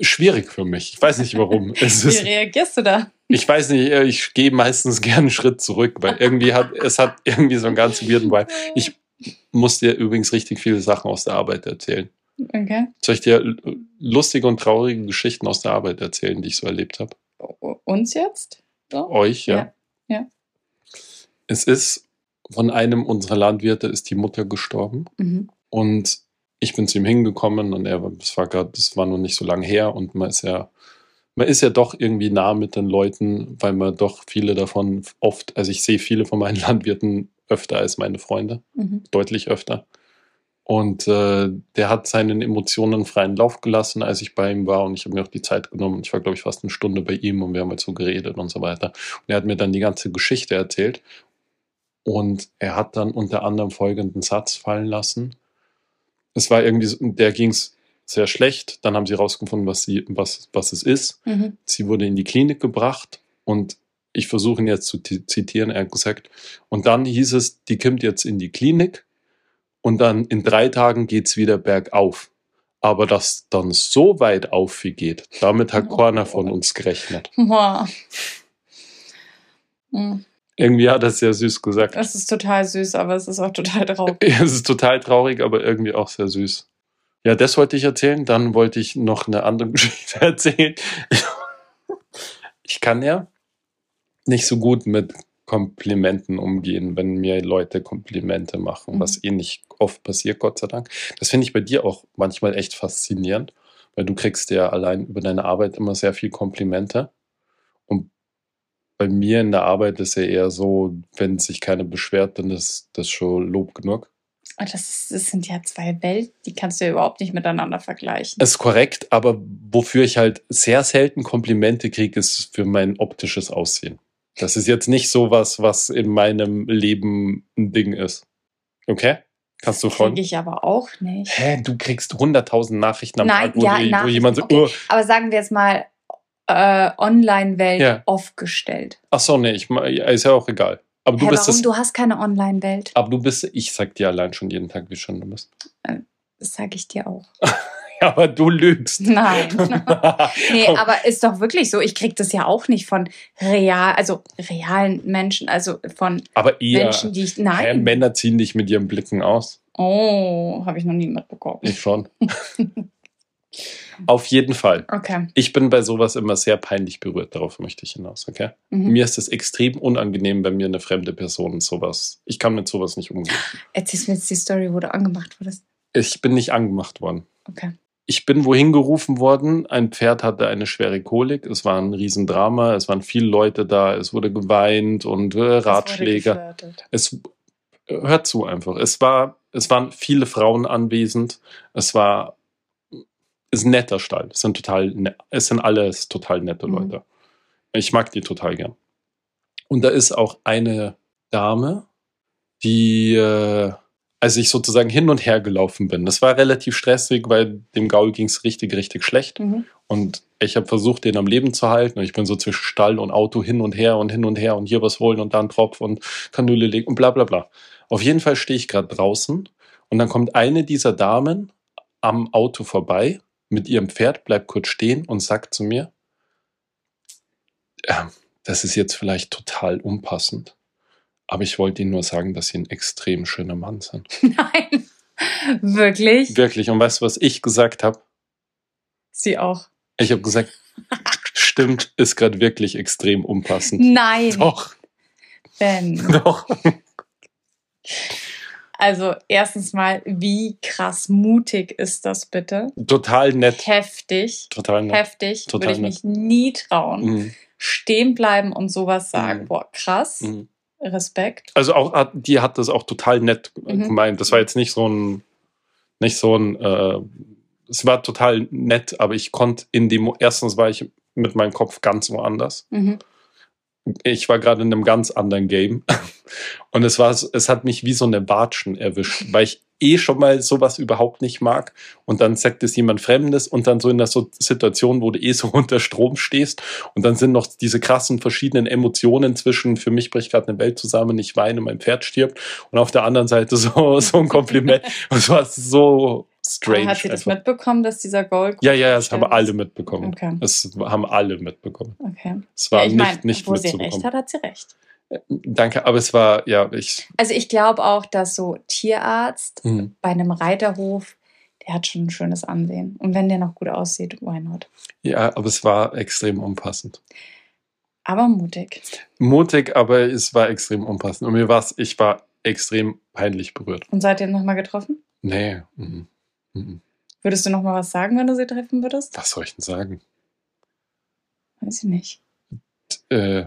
schwierig für mich. Ich weiß nicht warum. (laughs) Es Wie reagierst du da? ich weiß nicht, äh, ich gehe meistens (laughs) gerne einen Schritt zurück, weil irgendwie hat, es hat irgendwie so einen ganz weirden Vibe. Ich muss dir übrigens richtig viele Sachen aus der Arbeit erzählen. Okay. Soll ich dir lustige und traurige Geschichten aus der Arbeit erzählen, die ich so erlebt habe? Uns jetzt? So? Euch, ja. Ja, ja. Es ist von einem unserer Landwirte ist die Mutter gestorben Mhm. und ich bin zu ihm hingekommen und er, war- das war gerade, das war noch nicht so lange her und man ist ja, man ist ja doch irgendwie nah mit den Leuten, weil man doch viele davon oft, also ich sehe viele von meinen (laughs) Landwirten öfter als meine Freunde. Mhm. deutlich öfter. Und äh, der hat seinen Emotionen freien Lauf gelassen, als ich bei ihm war. Und ich habe mir auch die Zeit genommen. Ich war, glaube ich, fast eine Stunde bei ihm und wir haben halt so geredet und so weiter. Und er hat mir dann die ganze Geschichte erzählt. Und er hat dann unter anderem folgenden Satz fallen lassen. Es war irgendwie, so, der ging es sehr schlecht. Dann haben sie herausgefunden, was, sie, was, was es ist. Mhm. Sie wurde in die Klinik gebracht und ich versuche ihn jetzt zu ti- zitieren. Er hat gesagt, und dann hieß es, die kommt jetzt in die Klinik und dann in drei Tagen geht's wieder bergauf. Aber dass dann so weit aufgeht, damit hat Oh keiner von uns gerechnet. Boah. Hm, Irgendwie hat er es sehr süß gesagt. Es ist total süß, aber es ist auch total traurig. (laughs) Es ist total traurig, aber irgendwie auch sehr süß. Ja, das wollte ich erzählen. Dann wollte ich noch eine andere (laughs) Geschichte erzählen. Ich kann ja nicht so gut mit Komplimenten umgehen, wenn mir Leute Komplimente machen, Mhm. was eh nicht oft passiert, Gott sei Dank. Das finde ich bei dir auch manchmal echt faszinierend, weil du kriegst ja allein über deine Arbeit immer sehr viel Komplimente. Bei mir in der Arbeit ist ja eher so, wenn sich keiner beschwert, dann ist das schon Lob genug. Und das, ist, das sind ja zwei Welten, die kannst du ja überhaupt nicht miteinander vergleichen. Ist korrekt, aber wofür ich halt sehr selten Komplimente kriege, ist für mein optisches Aussehen. Das ist jetzt nicht so was, was in meinem Leben ein Ding ist. Okay? Kannst du Kriege folgen? ich aber auch nicht. Hä, du kriegst 100.000 Nachrichten am Nein, Tag, wo, ja, wo Nachrichten, jemand so, okay. oh, Aber sagen wir jetzt mal äh, Online-Welt Ja. aufgestellt. ach so, nee, ich, ja, ist ja auch egal. Aber du Hä, bist warum? das, Du hast keine Online-Welt. aber du bist, ich sag dir allein schon jeden Tag, wie schön du bist. Das sage ich dir auch. (laughs) Ja, aber du lügst. Nein. (laughs) Nee, aber ist doch wirklich so. Ich krieg das ja auch nicht von real, also realen Menschen, also von aber eher, Menschen, die ich. Nein. Männer ziehen dich mit ihren Blicken aus. Oh, habe ich noch nie mitbekommen. Ich schon. (laughs) Auf jeden Fall. Okay. Ich bin bei sowas immer sehr peinlich berührt, darauf möchte ich hinaus, okay? Mhm. Mir ist es extrem unangenehm, wenn mir eine fremde Person sowas. Ich kann mit sowas nicht umgehen. Erzählst mir jetzt die Story, wo du angemacht wurdest. Ich bin nicht angemacht worden. Okay. Ich bin wohin gerufen worden. Ein Pferd hatte eine schwere Kolik. Es war ein Riesendrama. Es waren viele Leute da. Es wurde geweint und äh, Ratschläge. Es hört zu einfach. Es war, es waren viele Frauen anwesend. Es war, ist ein netter Stall. Es sind total, ne, es sind alles total nette Mhm. Leute. Ich mag die total gern. Und da ist auch eine Dame, die, äh, als ich sozusagen hin und her gelaufen bin, das war relativ stressig, weil dem Gaul ging es richtig, richtig schlecht. Mhm. Und ich habe versucht, den am Leben zu halten. Und ich bin so zwischen Stall und Auto hin und her und hin und her und hier was holen und da einen Tropf und Kanüle legen und bla bla bla. Auf jeden Fall stehe ich gerade draußen und dann kommt eine dieser Damen am Auto vorbei mit ihrem Pferd, bleibt kurz stehen und sagt zu mir, "Ähm, das ist jetzt vielleicht total unpassend, aber ich wollte Ihnen nur sagen, dass Sie ein extrem schöner Mann sind. (laughs) Nein. Wirklich? Wirklich. Und weißt du, was ich gesagt habe? Sie auch. Ich habe gesagt, (laughs) stimmt, ist gerade wirklich extrem unpassend. Nein. Doch, Ben. (laughs) doch. Also, erstens mal, wie krass mutig ist das bitte? Total nett. Heftig. Total nett. Heftig. Total Würde ich mich nie trauen. Mhm. Stehen bleiben und sowas sagen. Mhm. Boah, krass. Mhm. Respekt. Also auch die hat das auch total nett Mhm. gemeint. Das war jetzt nicht so ein, nicht so ein, äh, es war total nett, aber ich konnte in dem, erstens war ich mit meinem Kopf ganz woanders. Mhm. Ich war gerade in einem ganz anderen Game. (laughs) Und es war, es hat mich wie so eine Batschen erwischt, weil ich eh schon mal sowas überhaupt nicht mag. Und dann sagt es jemand Fremdes und dann so in der Situation, wo du eh so (laughs) unter Strom stehst. Und dann sind noch diese krassen verschiedenen Emotionen zwischen, für mich bricht gerade eine Welt zusammen, ich weine, mein Pferd stirbt. Und auf der anderen Seite so, (laughs) so ein Kompliment. Und es war so strange. Aber hat sie das einfach. mitbekommen, dass dieser Gold. ja, ja, das haben alle mitbekommen. Okay. Es haben alle mitbekommen. Okay. Es war ja, ich nicht, meine, nicht wo sie recht hat, hat sie recht. Danke, aber es war, ja, ich. Also ich glaube auch, dass so Tierarzt Mhm. bei einem Reiterhof, der hat schon ein schönes Ansehen. Und wenn der noch gut aussieht, why not? Ja, aber es war extrem unpassend. Aber mutig. Mutig, aber es war extrem unpassend. Und mir war es, ich war extrem peinlich berührt. Und seid ihr nochmal getroffen? Nee. mhm. Mhm. Würdest du nochmal was sagen, wenn du sie treffen würdest? Was soll ich denn sagen? Weiß ich nicht. Äh,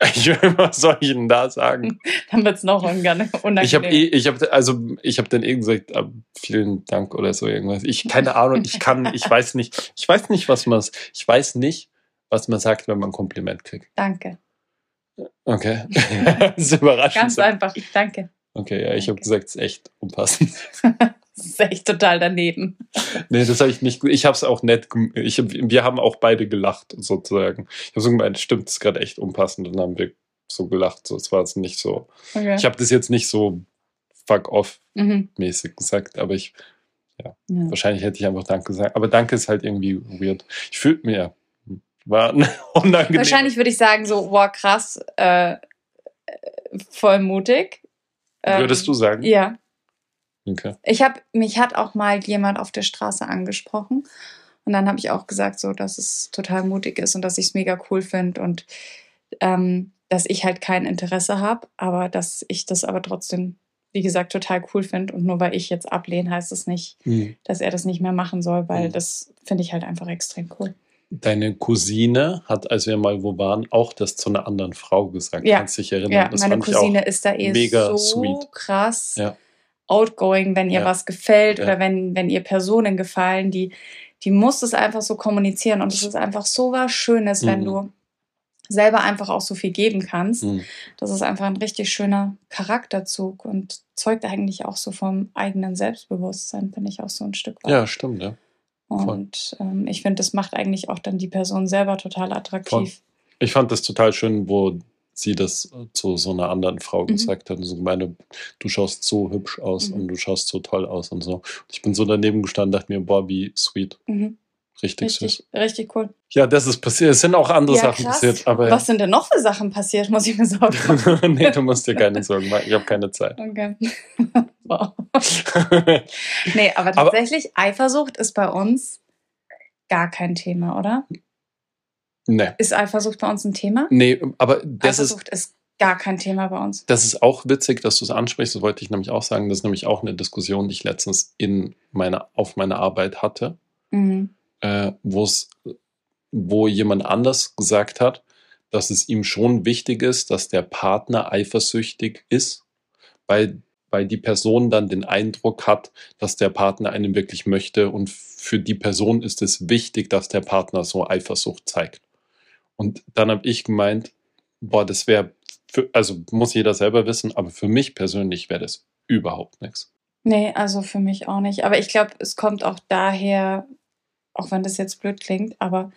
(laughs) ich, was soll ich denn da sagen? (laughs) Dann wird es noch unangenehm. Ich habe eh, ich habe also ich habe dann eben gesagt, ah, vielen Dank oder so irgendwas. Ich keine Ahnung, ich kann, ich weiß nicht, ich weiß nicht, was man, ich weiß nicht, was man sagt, wenn man ein Kompliment kriegt. Danke. Okay, (laughs) das ist überraschend. Ganz einfach. Danke. Okay, ja, ich habe gesagt, es ist echt unpassend. Das ist echt total daneben. Nee, das habe ich nicht. Ich habe es auch nett. Ich, wir haben auch beide gelacht, sozusagen. Ich habe so gemeint, stimmt, das ist gerade echt unpassend. Und dann haben wir so gelacht. So, es war jetzt nicht so. Okay. Ich habe das jetzt nicht so fuck off mhm. gesagt, aber ich ja. ja. Wahrscheinlich hätte ich einfach Danke gesagt. Aber Danke ist halt irgendwie weird. Ich fühle mir war (laughs) unangenehm. Wahrscheinlich würde ich sagen so, wow, krass, äh, voll mutig. Würdest ähm, du sagen? Ja. Okay. Ich habe, mich hat auch mal jemand auf der Straße angesprochen und dann habe ich auch gesagt, so, dass es total mutig ist und dass ich es mega cool finde und ähm, dass ich halt kein Interesse habe, aber dass ich das aber trotzdem, wie gesagt, total cool finde und nur weil ich jetzt ablehne, heißt es das nicht, mhm. dass er das nicht mehr machen soll, weil mhm. das finde ich halt einfach extrem cool. Deine Cousine hat, als wir mal wo waren, auch das zu einer anderen Frau gesagt. Ja. Kannst dich erinnern? Ja, das meine Cousine ist da eh mega so sweet. krass ja. Outgoing, wenn ihr ja. was gefällt ja. oder wenn, wenn ihr Personen gefallen, die, die muss es einfach so kommunizieren. Und es ist einfach so was Schönes, mhm. wenn du selber einfach auch so viel geben kannst. Mhm. Das ist einfach ein richtig schöner Charakterzug und zeugt eigentlich auch so vom eigenen Selbstbewusstsein, bin ich auch so ein Stück weit. Ja, stimmt, ja. Und ähm, ich finde, das macht eigentlich auch dann die Person selber total attraktiv. Voll. Ich fand das total schön, wo sie das zu so einer anderen Frau mhm. gesagt hat. So meine, du schaust so hübsch aus mhm. und du schaust so toll aus und so. Ich bin so daneben gestanden, dachte mir, boah, wie sweet. Mhm. Richtig, richtig süß. Richtig cool. Ja, das ist passiert. Es sind auch andere ja, Sachen krass. passiert. Aber Was sind denn noch für Sachen passiert? Muss ich mir Sorgen (laughs) machen? nee, du musst dir keine Sorgen machen. Ich habe keine Zeit. Okay. (laughs) wow. (laughs) nee, aber tatsächlich, aber, Eifersucht ist bei uns gar kein Thema, oder? Nee. Ist Eifersucht bei uns ein Thema? Nee, aber das Eifersucht ist, ist gar kein Thema bei uns. Das ist auch witzig, dass du es ansprichst. Das wollte ich nämlich auch sagen. Das ist nämlich auch eine Diskussion, die ich letztens in meiner, auf meiner Arbeit hatte. Mhm äh, wo jemand anders gesagt hat, dass es ihm schon wichtig ist, dass der Partner eifersüchtig ist, weil, weil die Person dann den Eindruck hat, dass der Partner einen wirklich möchte und für die Person ist es wichtig, dass der Partner so Eifersucht zeigt. Und dann habe ich gemeint, boah, das wäre, also muss jeder selber wissen, aber für mich persönlich wäre das überhaupt nichts. Nee, also für mich auch nicht. Aber ich glaube, es kommt auch daher, auch wenn das jetzt blöd klingt, aber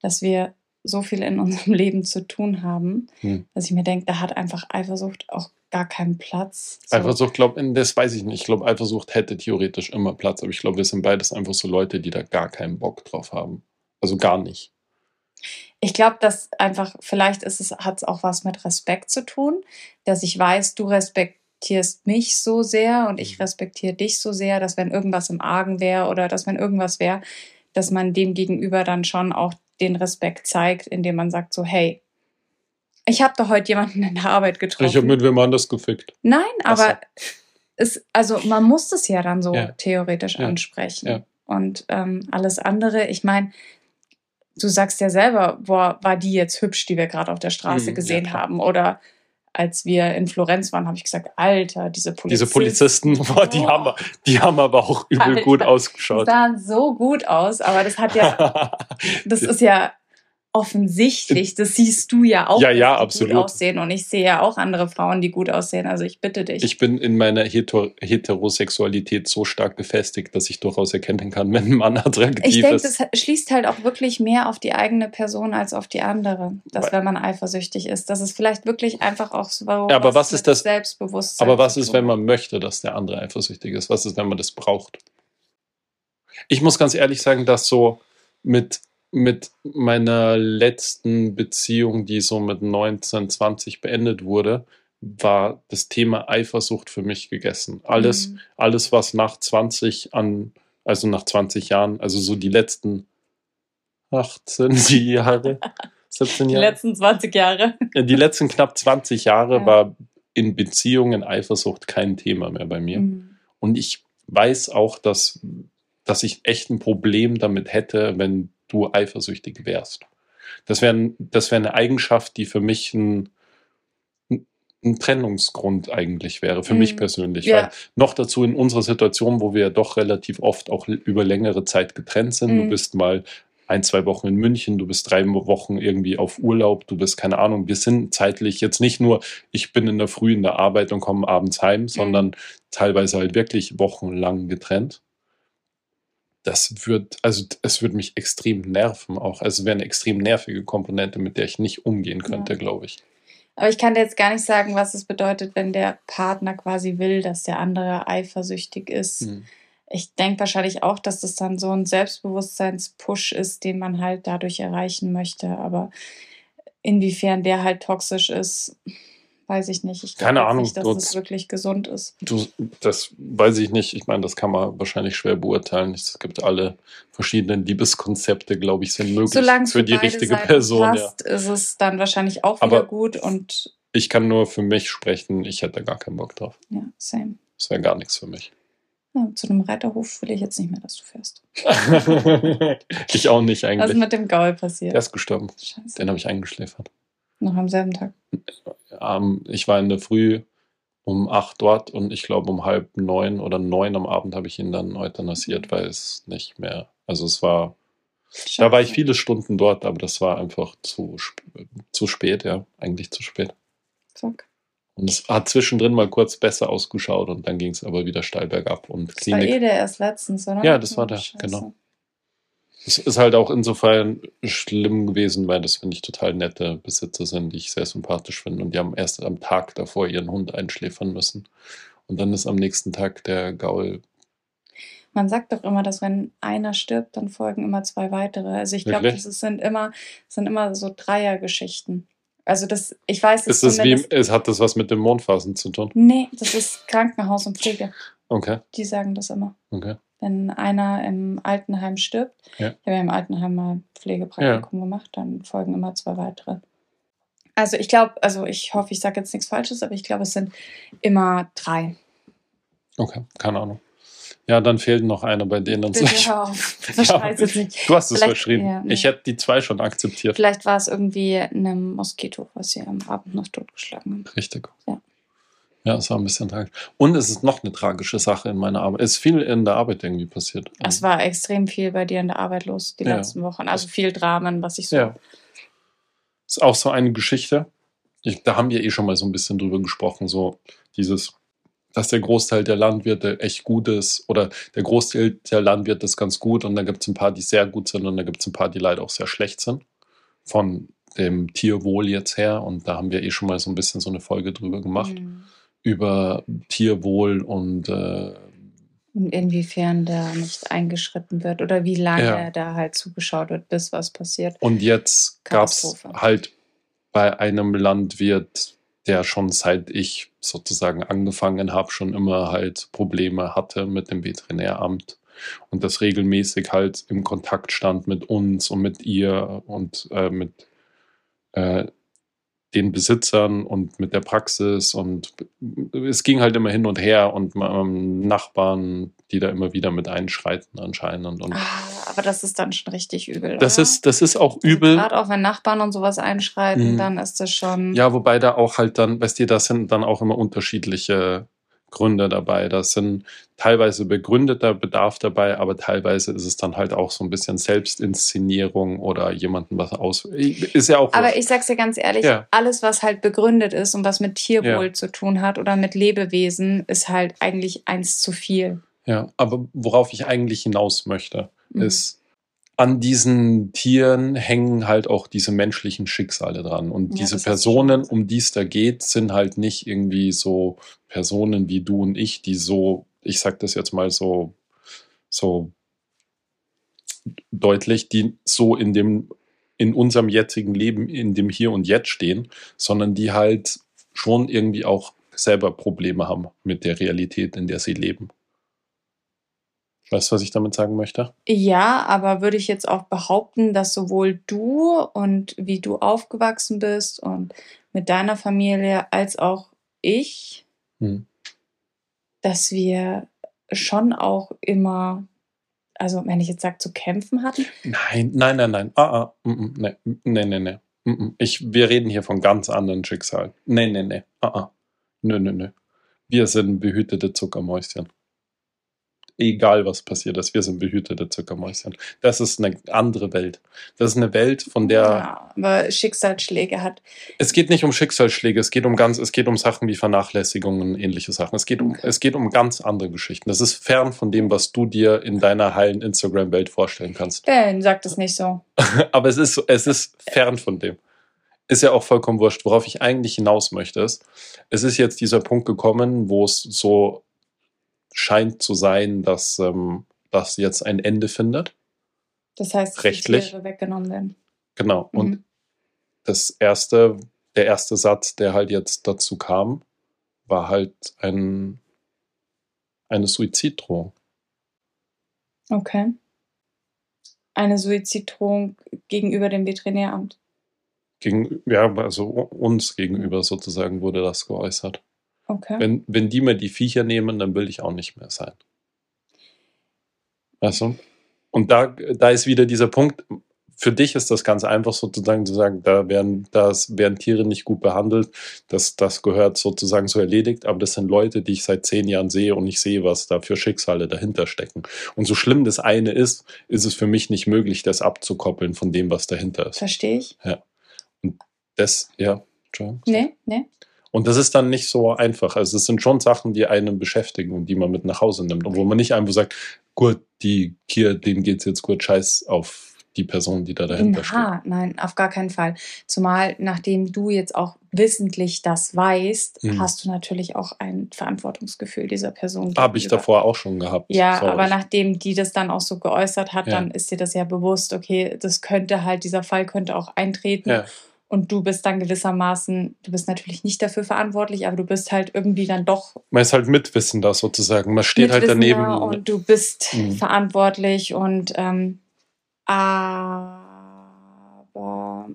dass wir so viel in (laughs) unserem Leben zu tun haben, hm. dass ich mir denke, da hat einfach Eifersucht auch gar keinen Platz. So. Eifersucht, glaube das weiß ich nicht. Ich glaube, Eifersucht hätte theoretisch immer Platz, aber ich glaube, wir sind beides einfach so Leute, die da gar keinen Bock drauf haben. Also gar nicht. Ich glaube, dass einfach, vielleicht ist es, hat es auch was mit Respekt zu tun, dass ich weiß, du respektierst mich so sehr und ich hm. respektiere dich so sehr, dass wenn irgendwas im Argen wäre oder dass wenn irgendwas wäre, dass man dem gegenüber dann schon auch den Respekt zeigt, indem man sagt so, hey, ich habe doch heute jemanden in der Arbeit getroffen. Ich habe mit wem anders gefickt. Nein, aber es, also man muss das ja dann so ja. theoretisch ja. ansprechen. Ja. Und ähm, alles andere, ich meine, du sagst ja selber, boah, war die jetzt hübsch, die wir gerade auf der Straße mhm, gesehen haben? Oder als wir in Florenz waren, habe ich gesagt, Alter, diese Polizisten. Diese Polizisten, (laughs) boah, die, oh. haben, die haben aber auch übel Alter, gut ausgeschaut. Die sahen so gut aus, aber das hat ja, (laughs) das ist ja offensichtlich, das siehst du ja auch, ja, ja, absolut. gut aussehen. Und ich sehe ja auch andere Frauen, die gut aussehen. Also ich bitte dich. Ich bin in meiner Heter Heterosexualität so stark gefestigt, dass ich durchaus erkennen kann, wenn ein Mann (laughs) attraktiv ich denk, ist. Ich denke, das schließt halt auch wirklich mehr auf die eigene Person als auf die andere. Dass wenn man eifersüchtig ist, dass es vielleicht wirklich einfach auch so ja, aber was ist das Selbstbewusstsein. Aber was ist, wenn man möchte, dass der andere eifersüchtig ist? Was ist, wenn man das braucht? Ich muss ganz ehrlich sagen, dass so mit mit meiner letzten Beziehung, die so mit 19, 20 beendet wurde, war das Thema Eifersucht für mich gegessen. Alles, mhm. alles, was nach 20 an, also nach 20 Jahren, also so die letzten 18 (laughs) Jahre, (laughs) 17 Jahre. Die letzten 20 Jahre. Die letzten knapp 20 Jahre ja. war in Beziehungen Eifersucht kein Thema mehr bei mir. Mhm. Und ich weiß auch, dass, dass ich echt ein Problem damit hätte, wenn du eifersüchtig wärst. Das wäre das wär eine Eigenschaft, die für mich ein, ein Trennungsgrund eigentlich wäre, für mhm. mich persönlich. Ja. Weil noch dazu in unserer Situation, wo wir ja doch relativ oft auch über längere Zeit getrennt sind. Mhm. Du bist mal ein, zwei Wochen in München, du bist drei Wochen irgendwie auf Urlaub, du bist keine Ahnung. Wir sind zeitlich jetzt nicht nur, ich bin in der Früh in der Arbeit und komme abends heim, mhm. sondern teilweise halt wirklich wochenlang getrennt das wird, also es würde mich extrem nerven auch. Also wäre eine extrem nervige Komponente, mit der ich nicht umgehen könnte, ja. glaube ich. Aber ich kann dir jetzt gar nicht sagen, was es bedeutet, wenn der Partner quasi will, dass der andere eifersüchtig ist. Hm. ich denke wahrscheinlich auch, dass das dann so ein Selbstbewusstseinspush ist, den man halt dadurch erreichen möchte. Aber inwiefern der halt toxisch ist, weiß ich nicht. Ich Keine Ahnung, nicht, dass es wirklich gesund ist. Du, das weiß ich nicht. Ich meine, das kann man wahrscheinlich schwer beurteilen. Es gibt alle verschiedenen Liebeskonzepte, glaube ich, sind möglich Solange für die richtige Seiten Person. Passt, ja. ist es dann wahrscheinlich auch wieder Aber gut und ich kann nur für mich sprechen. Ich hätte gar keinen Bock drauf. Ja, same. Das wäre gar nichts für mich. Ja, zu einem Reiterhof will ich jetzt nicht mehr, dass du fährst. (laughs) ich auch nicht eigentlich. Was ist mit dem Gaul passiert? Der ist gestorben. Scheiße. Den habe ich eingeschläfert. Noch am selben Tag? Ähm, ich war in der Früh um acht dort und ich glaube um halb neun oder neun am Abend habe ich ihn dann euthanasiert, weil es nicht mehr, also es war, Scheiße. da war ich viele Stunden dort, aber das war einfach zu, zu spät, ja, eigentlich zu spät. Zack. Und es hat zwischendrin mal kurz besser ausgeschaut und dann ging es aber wieder steil bergab. Und das Klinik. war eh der erst letztens, oder? Ja, das war der, Scheiße. genau. Es ist halt auch insofern schlimm gewesen, weil das, finde ich, total nette Besitzer sind, die ich sehr sympathisch finde. Und die haben erst am Tag davor ihren Hund einschläfern müssen. Und dann ist am nächsten Tag der Gaul. Man sagt doch immer, dass wenn einer stirbt, dann folgen immer zwei weitere. Also ich glaube, das sind immer, das sind immer so Dreiergeschichten. Also das, ich weiß es ist das wie, es Hat das was mit den Mondphasen zu tun? Nee, das ist Krankenhaus und Pflege. Okay. Die sagen das immer. Okay. Wenn einer im Altenheim stirbt, ja. ich habe ja im Altenheim mal Pflegepraktikum ja. gemacht, dann folgen immer zwei weitere. Also ich glaube, also ich hoffe, ich sage jetzt nichts Falsches, aber ich glaube, es sind immer drei. Okay, keine Ahnung. Ja, dann fehlt noch einer bei denen. Bitte hör auf. (laughs) ja, du hast es verschrieben. Ja, nee. Ich hätte die zwei schon akzeptiert. Vielleicht war es irgendwie ein Moskito, was sie am Abend noch totgeschlagen haben. Richtig. Ja. Ja, es war ein bisschen tragisch. Und es ist noch eine tragische Sache in meiner Arbeit. Es ist viel in der Arbeit irgendwie passiert. Es war extrem viel bei dir in der Arbeit los die ja. letzten Wochen. Also viel Dramen, was ich so. Ja. Ist auch so eine Geschichte. Ich, da haben wir eh schon mal so ein bisschen drüber gesprochen. So dieses dass der Großteil der Landwirte echt gut ist oder der Großteil der Landwirte ist ganz gut und dann gibt es ein paar, die sehr gut sind und dann gibt es ein paar, die leider auch sehr schlecht sind. Von dem Tierwohl jetzt her und da haben wir eh schon mal so ein bisschen so eine Folge drüber gemacht. Mhm. Über Tierwohl und äh, inwiefern da nicht eingeschritten wird oder wie lange ja. da halt zugeschaut wird, bis was passiert. Und jetzt gab es halt bei einem Landwirt der schon seit ich sozusagen angefangen habe, schon immer halt Probleme hatte mit dem Veterinäramt und das regelmäßig halt im Kontakt stand mit uns und mit ihr und äh, mit äh, den Besitzern und mit der Praxis und es ging halt immer hin und her und ähm, Nachbarn, die da immer wieder mit einschreiten anscheinend. Und ah, aber das ist dann schon richtig übel. Das ist das ist auch also übel. Gerade auch wenn Nachbarn und sowas einschreiten, mhm. dann ist das schon. Ja, wobei da auch halt dann, weißt du, das sind dann auch immer unterschiedliche Gründe dabei. Das sind teilweise begründeter Bedarf dabei, aber teilweise ist es dann halt auch so ein bisschen Selbstinszenierung oder jemanden was aus. Ist ja auch. Aber ich sag's dir ganz ehrlich, ja. alles, was halt begründet ist und was mit Tierwohl ja. zu tun hat oder mit Lebewesen, ist halt eigentlich eins zu viel. Ja, aber worauf ich eigentlich hinaus möchte, mhm. ist, an diesen Tieren hängen halt auch diese menschlichen Schicksale dran. Und ja, diese Personen, um die es da geht, sind halt nicht irgendwie so Personen wie du und ich, die so, ich sag das jetzt mal so, so deutlich, die so in dem, in unserem jetzigen Leben, in dem Hier und Jetzt stehen, sondern die halt schon irgendwie auch selber Probleme haben mit der Realität, in der sie leben. Weißt du, was ich damit sagen möchte? Ja, aber würde ich jetzt auch behaupten, dass sowohl du und wie du aufgewachsen bist und mit deiner Familie als auch ich, hm. dass wir schon auch immer, also wenn ich jetzt sage, zu kämpfen hatten? Nein, nein, nein, nein. Ah, ah, mm, mm, nee, nee, nee, nee. Mm, ich, wir reden hier von ganz anderen Schicksalen. Nee, nee, nee. Ah, ah. Nö, nö, nö. Wir sind behütete Zuckermäuschen egal was passiert ist, wir sind behütete Zuckermäuschen. Das ist eine andere Welt. Das ist eine Welt, von der. Ja, aber Schicksalsschläge hat. Es geht nicht um Schicksalsschläge, es geht um ganz, es geht um Sachen wie Vernachlässigungen und ähnliche Sachen. Es geht um, okay. es geht um ganz andere Geschichten. Das ist fern von dem, was du dir in deiner heilen Instagram-Welt vorstellen kannst. Ben, sag das nicht so. (laughs) aber es ist, es ist fern von dem ist ja auch vollkommen wurscht. Worauf ich eigentlich hinaus möchte, ist, es ist jetzt dieser Punkt gekommen, wo es so scheint zu sein, dass ähm, das jetzt ein Ende findet. Das heißt, Rechtlich. die Tiere weggenommen werden. Genau. Mhm. Und das erste, der erste Satz, der halt jetzt dazu kam, war halt ein, eine Suiziddrohung. Okay. Eine Suiziddrohung gegenüber dem Veterinäramt. Gegen, ja, also uns gegenüber sozusagen wurde das geäußert. Okay. Wenn, wenn die mir die Viecher nehmen, dann will ich auch nicht mehr sein. Weißt du? Und da, da ist wieder dieser Punkt, für dich ist das ganz einfach sozusagen zu sagen, da werden, das werden Tiere nicht gut behandelt, das, das gehört sozusagen so erledigt, aber das sind Leute, die ich seit zehn Jahren sehe und ich sehe, was da für Schicksale dahinter stecken. Und so schlimm das eine ist, ist es für mich nicht möglich, das abzukoppeln von dem, was dahinter ist. Verstehe ich. Das, ja, Entschuldigung. Nee, nee. Und das ist dann nicht so einfach. Also es sind schon Sachen, die einen beschäftigen und die man mit nach Hause nimmt. Und wo man nicht einfach sagt, gut, die Kier, denen geht's jetzt gut, scheiß auf die Person, die da dahinter steht. Na, nein, auf gar keinen Fall. Zumal, nachdem du jetzt auch wissentlich das weißt, Mhm. hast du natürlich auch ein Verantwortungsgefühl dieser Person. Habe ich davor auch schon gehabt. Ja, Sorry. aber nachdem die das dann auch so geäußert hat, Ja. dann ist dir das ja bewusst, okay, das könnte halt, dieser Fall könnte auch eintreten. Ja. Und du bist dann gewissermaßen, du bist natürlich nicht dafür verantwortlich, aber du bist halt irgendwie dann doch Man ist halt mitwissender sozusagen. Man steht halt daneben. Und du bist Mhm. verantwortlich und ähm, aber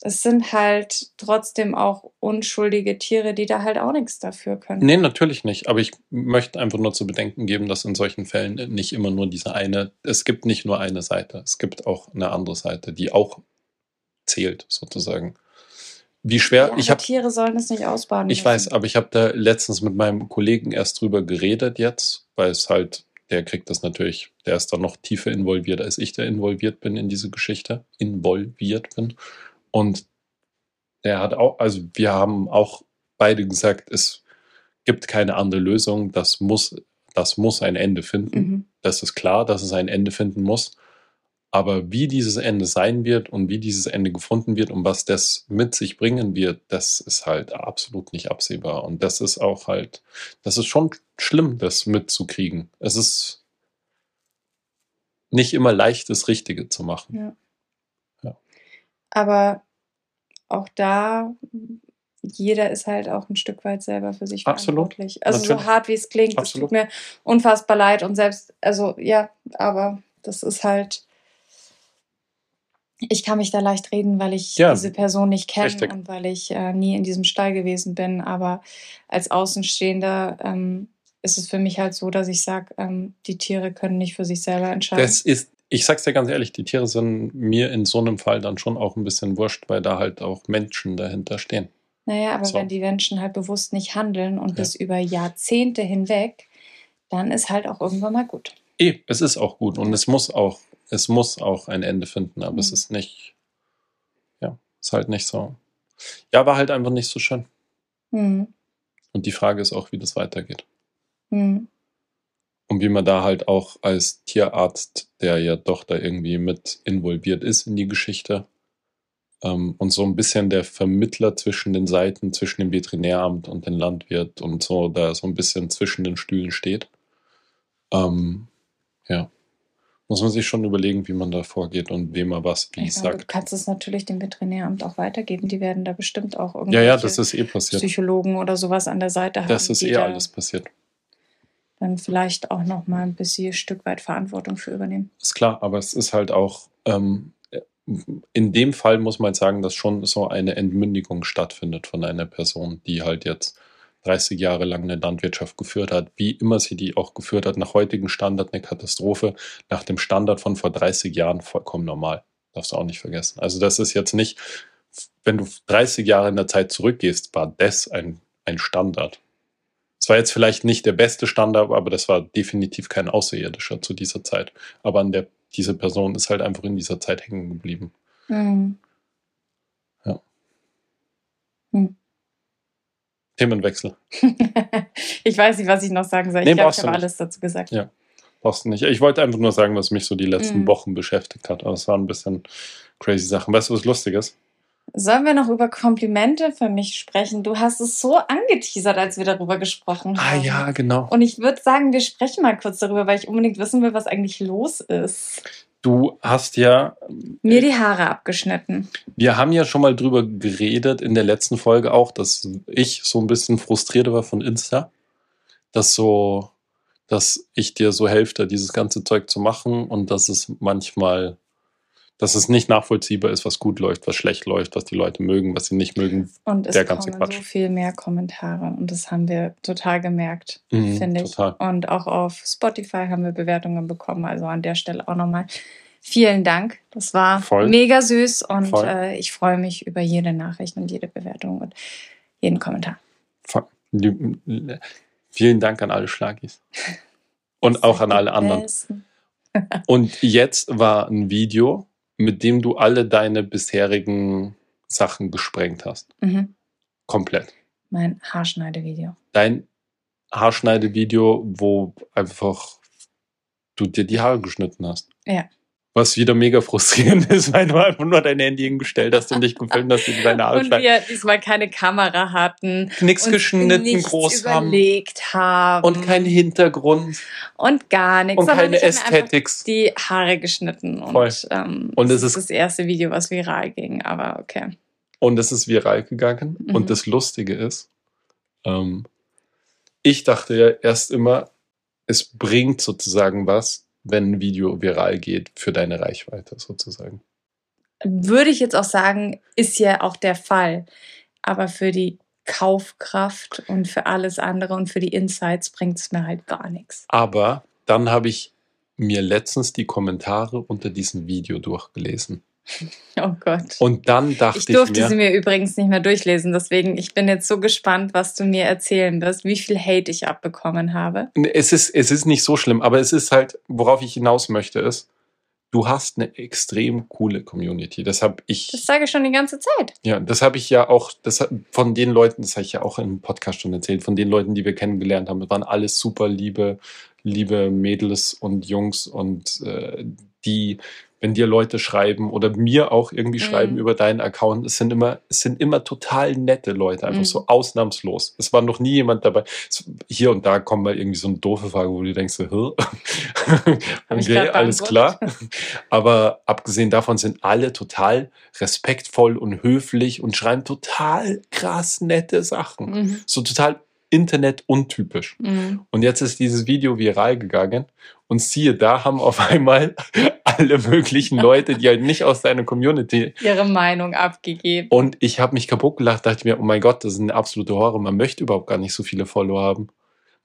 es sind halt trotzdem auch unschuldige Tiere, die da halt auch nichts dafür können. Nee, natürlich nicht. Aber ich möchte einfach nur zu bedenken geben, dass in solchen Fällen nicht immer nur diese eine, es gibt nicht nur eine Seite, es gibt auch eine andere Seite, die auch zählt sozusagen. Wie schwer, Ja, ich habe Tiere sollen es nicht ausbaden. Ich müssen. weiß, aber ich habe da letztens mit meinem Kollegen erst drüber geredet jetzt, weil es halt, der kriegt das natürlich, der ist da noch tiefer involviert, als ich da involviert bin in diese Geschichte, involviert bin. Und der hat auch, also wir haben auch beide gesagt, es gibt keine andere Lösung, das muss, das muss ein Ende finden. Mhm. Das ist klar, dass es ein Ende finden muss. Aber wie dieses Ende sein wird und wie dieses Ende gefunden wird und was das mit sich bringen wird, das ist halt absolut nicht absehbar. Und das ist auch halt, das ist schon schlimm, das mitzukriegen. Es ist nicht immer leicht, das Richtige zu machen. Aber auch da, jeder ist halt auch ein Stück weit selber für sich Absolut. verantwortlich. Also Natürlich. so hart wie es klingt, es tut mir unfassbar leid und selbst, also ja, aber das ist halt, ich kann mich da leicht reden, weil ich Ja, diese Person nicht kenne und weil ich äh, nie in diesem Stall gewesen bin. Aber als Außenstehender ähm, ist es für mich halt so, dass ich sage, ähm, die Tiere können nicht für sich selber entscheiden. Das ist, ich sag's dir ganz ehrlich, die Tiere sind mir in so einem Fall dann schon auch ein bisschen wurscht, weil da halt auch Menschen dahinter stehen. Naja, aber So. wenn die Menschen halt bewusst nicht handeln und Ja. das über Jahrzehnte hinweg, dann ist halt auch irgendwann mal gut. Eh, es ist auch gut und es muss auch, es muss auch ein Ende finden, aber es Mhm. ist nicht, ja, ist halt nicht so. Ja, war halt einfach nicht so schön. Hm. Und die Frage ist auch, wie das weitergeht. Hm. Und wie man da halt auch als Tierarzt, der ja doch da irgendwie mit involviert ist in die Geschichte, ähm, und so ein bisschen der Vermittler zwischen den Seiten, zwischen dem Veterinäramt und dem Landwirt und so, da so ein bisschen zwischen den Stühlen steht. Ähm, ja. Muss man sich schon überlegen, wie man da vorgeht und wem er was wie Ich meine, du sagt. kannst es natürlich dem Veterinäramt auch weitergeben. Die werden da bestimmt auch Ja, irgendwelche ja, das ist eh. Psychologen oder sowas an der Seite haben, Das ist eh da alles passiert. dann vielleicht auch noch mal ein bisschen ein Stück weit Verantwortung für übernehmen. Ist klar, aber es ist halt auch, ähm, in dem Fall muss man sagen, dass schon so eine Entmündigung stattfindet von einer Person, die halt jetzt 30 Jahre lang eine Landwirtschaft geführt hat, wie immer sie die auch geführt hat, nach heutigem Standard eine Katastrophe, nach dem Standard von vor 30 Jahren vollkommen normal. Darfst du auch nicht vergessen. Also das ist jetzt nicht, wenn du 30 Jahre in der Zeit zurückgehst, war das ein, ein Standard. Es war jetzt vielleicht nicht der beste Standard, aber das war definitiv kein Außerirdischer zu dieser Zeit. Aber an der, diese Person ist halt einfach in dieser Zeit hängen geblieben. Hm. Ja. Hm. Themenwechsel. (laughs) ich weiß nicht, was ich noch sagen soll. Ich Nee, glaube, ich habe alles dazu gesagt. Ja. Brauchst du nicht. Ich wollte einfach nur sagen, was mich so die letzten Mhm. Wochen beschäftigt hat. Aber es waren ein bisschen crazy Sachen. Weißt du, was lustig ist? Sollen wir noch über Komplimente für mich sprechen? Du hast es so angeteasert, als wir darüber gesprochen Ah haben. ja, genau. Und ich würde sagen, wir sprechen mal kurz darüber, weil ich unbedingt wissen will, was eigentlich los ist. Du hast ja, Mir die Haare abgeschnitten. wir haben ja schon mal drüber geredet in der letzten Folge auch, dass ich so ein bisschen frustriert war von Insta, dass so, dass ich dir so helfe, dieses ganze Zeug zu machen und dass es manchmal, dass es nicht nachvollziehbar ist, was gut läuft, was schlecht läuft, was die Leute mögen, was sie nicht mögen. Und es Der ganze kommen Quatsch. so viel mehr Kommentare. Und das haben wir total gemerkt, Mhm, finde ich. total. Und auch auf Spotify haben wir Bewertungen bekommen. Also an der Stelle auch nochmal vielen Dank. Das war Voll. mega süß und äh, ich freue mich über jede Nachricht und jede Bewertung und jeden Kommentar. Vielen Dank an alle Schlagis. Und auch an alle anderen. Und jetzt war ein Video, mit dem du alle deine bisherigen Sachen gesprengt hast. Mhm. Komplett. Mein Haarschneidevideo. Dein Haarschneidevideo, wo einfach du dir die Haare geschnitten hast. Ja. Was wieder mega frustrierend (laughs) ist, weil du einfach nur dein Handy hingestellt hast und dich gefilmt hast, wie du deine Haare Und wir diesmal keine Kamera hatten. Nix uns geschnitten, nichts groß überlegt haben. Und kein Hintergrund Und gar nichts. und keine Ästhetik. die Haare geschnitten. Und, Voll. ähm, Und das es ist ist- das erste Video, was viral ging, aber okay. Und es ist viral gegangen. Mhm. Und das Lustige ist, ähm, ich dachte ja erst immer, es bringt sozusagen was, wenn ein Video viral geht für deine Reichweite sozusagen. Würde ich jetzt auch sagen, ist ja auch der Fall. Aber für die Kaufkraft und für alles andere und für die Insights bringt es mir halt gar nichts. Aber dann habe ich mir letztens die Kommentare unter diesem Video durchgelesen. (laughs) Oh Gott. Und dann dachte Ich ich, durfte mir, sie mir übrigens nicht mehr durchlesen, deswegen ich bin jetzt so gespannt, was du mir erzählen wirst, wie viel Hate ich abbekommen habe. es ist, es ist nicht so schlimm, aber es ist halt, worauf ich hinaus möchte, ist, du hast eine extrem coole Community. Das habe ich. Das sage ich schon die ganze Zeit. Ja, das habe ich ja auch, das von den Leuten, das habe ich ja auch im Podcast schon erzählt, von den Leuten, die wir kennengelernt haben, das waren alles super liebe, liebe Mädels und Jungs und äh, die, wenn dir Leute schreiben oder mir auch irgendwie Mhm. schreiben über deinen Account, es sind immer, es sind immer total nette Leute, einfach Mhm. so ausnahmslos. Es war noch nie jemand dabei. Es, hier und da kommt mal irgendwie so eine doofe Frage, wo du denkst, so, (laughs) okay, alles klar. (laughs) Aber abgesehen davon sind alle total respektvoll und höflich und schreiben total krass nette Sachen. Mhm. So total Internet untypisch. Mhm. Und jetzt ist dieses Video viral gegangen und siehe, da haben auf einmal (laughs) alle möglichen Leute, die halt nicht aus deiner Community. Ihre Meinung abgegeben. Und ich habe mich kaputt gelacht, dachte mir, oh mein Gott, das ist eine absolute Horror. Man möchte überhaupt gar nicht so viele Follower haben.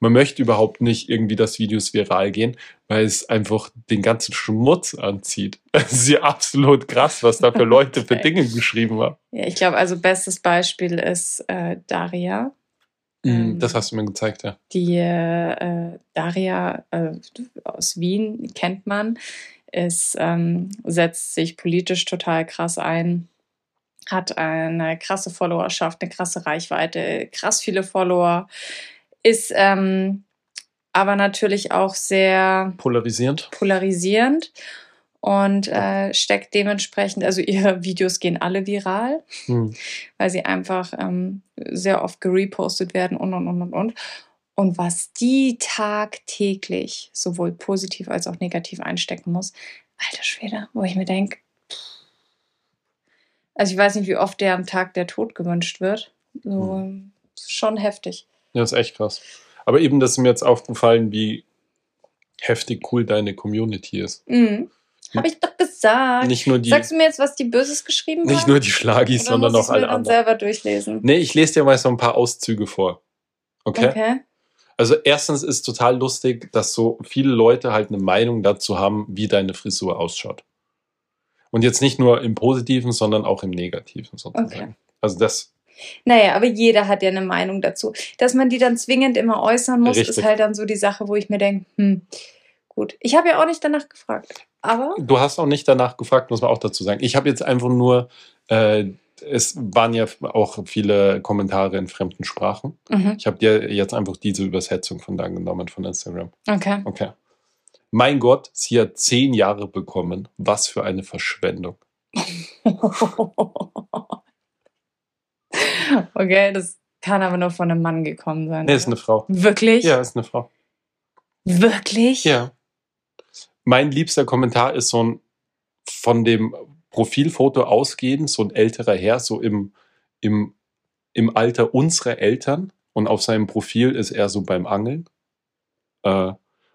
Man möchte überhaupt nicht irgendwie, dass Videos viral gehen, weil es einfach den ganzen Schmutz anzieht. (laughs) Es ist ja absolut krass, was da für (laughs) Leute für. Dinge geschrieben haben. Ja, ich glaube, also bestes Beispiel ist äh, Daria. Ähm, Das hast du mir gezeigt, ja. Die äh, Daria äh, aus Wien kennt man, ist, ähm, setzt sich politisch total krass ein, hat eine krasse Followerschaft, eine krasse Reichweite, krass viele Follower, ist ähm, aber natürlich auch sehr Polarisierend. polarisierend und äh, steckt dementsprechend, also ihre (laughs) Videos gehen alle viral Hm. weil sie einfach ähm, sehr oft gerepostet werden und und und und und. Und was die tagtäglich sowohl positiv als auch negativ einstecken muss, alter Schwede, wo ich mir denke, also ich weiß nicht, wie oft der am Tag der Tod gewünscht wird. So, Schon heftig. Ja, ist echt krass. Aber eben, das ist mir jetzt aufgefallen, wie heftig cool deine Community ist. Mhm. Habe ich doch gesagt. Nicht nur die, Sagst du mir jetzt, was die Böses geschrieben haben? nicht nur die Schlagis, Oder sondern auch alle dann anderen. selber durchlesen. Nee, ich lese dir mal so ein paar Auszüge vor. Okay? okay. Also erstens ist total lustig, dass so viele Leute halt eine Meinung dazu haben, wie deine Frisur ausschaut. Und jetzt nicht nur im Positiven, sondern auch im Negativen sozusagen. Okay. Also das, Naja, aber jeder hat ja eine Meinung dazu. Dass man die dann zwingend immer äußern muss, Richtig. ist halt dann so die Sache, wo ich mir denke, hm, gut. Ich habe ja auch nicht danach gefragt. Aber du hast auch nicht danach gefragt, muss man auch dazu sagen. Ich habe jetzt einfach nur, äh, es waren ja auch viele Kommentare in fremden Sprachen. mhm, Ich habe dir jetzt einfach diese Übersetzung von da genommen von Instagram. okay. Okay. Mein Gott, sie hat zehn Jahre bekommen. Was für eine Verschwendung. (laughs) Okay, das kann aber nur von einem Mann gekommen sein. Nee, ist eine Frau. Wirklich? Ja, ist eine Frau. Wirklich? Ja. Mein liebster Kommentar ist so ein von dem Profilfoto ausgehend, so ein älterer Herr, so im, im, im Alter unserer Eltern. Und auf seinem Profil ist er so beim Angeln. Äh,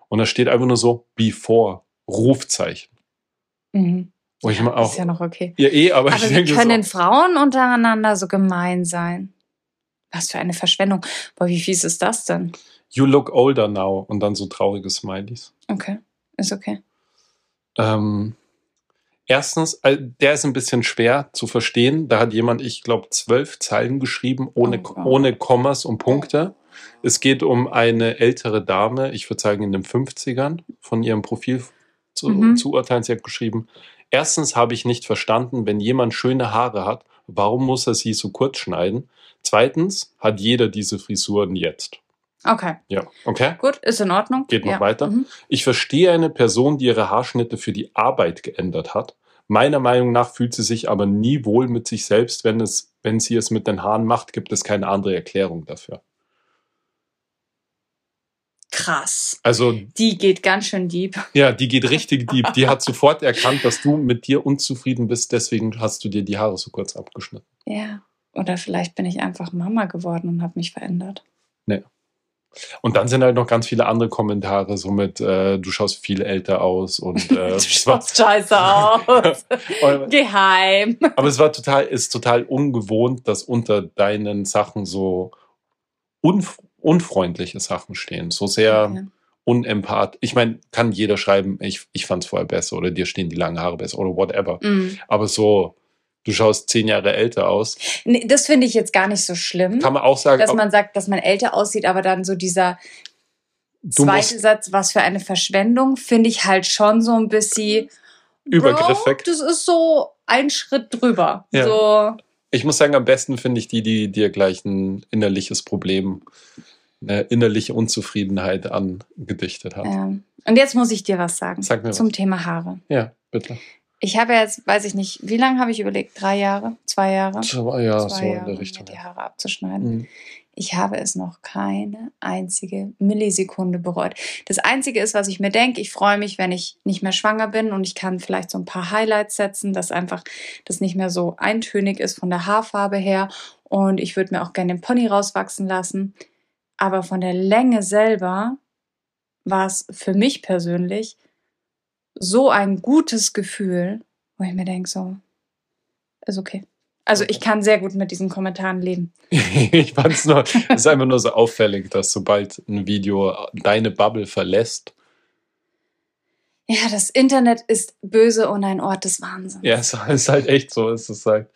und da steht einfach nur so Before, Rufzeichen. Mhm. Wo ich immer auch. Ist ja noch okay. Ja, eh, aber, Aber ich wie denke können so, Frauen untereinander so gemein sein? Was für eine Verschwendung. Boah, wie fies ist das denn? You look older now. Und dann so traurige Smileys. Okay, ist okay. Ähm, erstens, äh, der ist ein bisschen schwer zu verstehen. Da hat jemand, ich glaube, zwölf Zeilen geschrieben, ohne, Oh Gott. ohne Kommas und Punkte. Es geht um eine ältere Dame, ich würde sagen in den 50ern, von ihrem Profil zu, Mhm. zu urteilen. Sie hat geschrieben, erstens habe ich nicht verstanden, wenn jemand schöne Haare hat, warum muss er sie so kurz schneiden? Zweitens hat jeder diese Frisuren jetzt. Okay, Ja, okay? gut, ist in Ordnung. Geht noch Ja. weiter? Mhm. Ich verstehe eine Person, die ihre Haarschnitte für die Arbeit geändert hat. Meiner Meinung nach fühlt sie sich aber nie wohl mit sich selbst, wenn, es, wenn sie es mit den Haaren macht, gibt es keine andere Erklärung dafür. Krass. Also, Die geht ganz schön deep. ja, die geht richtig deep. Die hat (laughs) sofort erkannt, dass du mit dir unzufrieden bist, deswegen hast du dir die Haare so kurz abgeschnitten. Ja. Oder vielleicht bin ich einfach Mama geworden und habe mich verändert. Und dann sind halt noch ganz viele andere Kommentare, so mit, äh, du schaust viel älter aus und (laughs) äh, du schaust scheiße aus. (laughs) Geheim. Aber es war total, ist total ungewohnt, dass unter deinen Sachen so unf unfreundliche Sachen stehen. So sehr Okay. unempath. Ich meine, kann jeder schreiben, ich, ich fand es vorher besser oder dir stehen die langen Haare besser oder whatever. Mhm. Aber so, du schaust zehn Jahre älter aus. Nee, das finde ich jetzt gar nicht so schlimm. Kann man auch sagen, dass man sagt, dass man älter aussieht, aber dann so dieser zweite Satz, was für eine Verschwendung, finde ich halt schon so ein bisschen übergriffig. Bro, das ist so ein Schritt drüber. Ja. So, Ich muss sagen, am besten finde ich die, die dir gleich ein innerliches Problem, eine innerliche Unzufriedenheit angedichtet hat. ähm, und jetzt muss ich dir was sagen Sag mir zum was. Thema Haare. Ja, bitte. Ich habe jetzt, weiß ich nicht, wie lange habe ich überlegt? Drei Jahre? Zwei Jahre? So, ja, Zwei so in Jahre, der mir Richtung. die Haare abzuschneiden. Mhm. Ich habe es noch keine einzige Millisekunde bereut. Das Einzige ist, was ich mir denke, ich freue mich, wenn ich nicht mehr schwanger bin und ich kann vielleicht so ein paar Highlights setzen, dass einfach das nicht mehr so eintönig ist von der Haarfarbe her. Und ich würde mir auch gerne den Pony rauswachsen lassen. Aber von der Länge selber war es für mich persönlich so ein gutes Gefühl, wo ich mir denke, so, ist okay. Also ich kann sehr gut mit diesen Kommentaren leben. (laughs) ich fand es nur, es ist einfach nur so auffällig, dass sobald ein Video deine Bubble verlässt, Ja, das Internet ist böse und ein Ort des Wahnsinns. ja, es ist halt echt so. Es ist halt,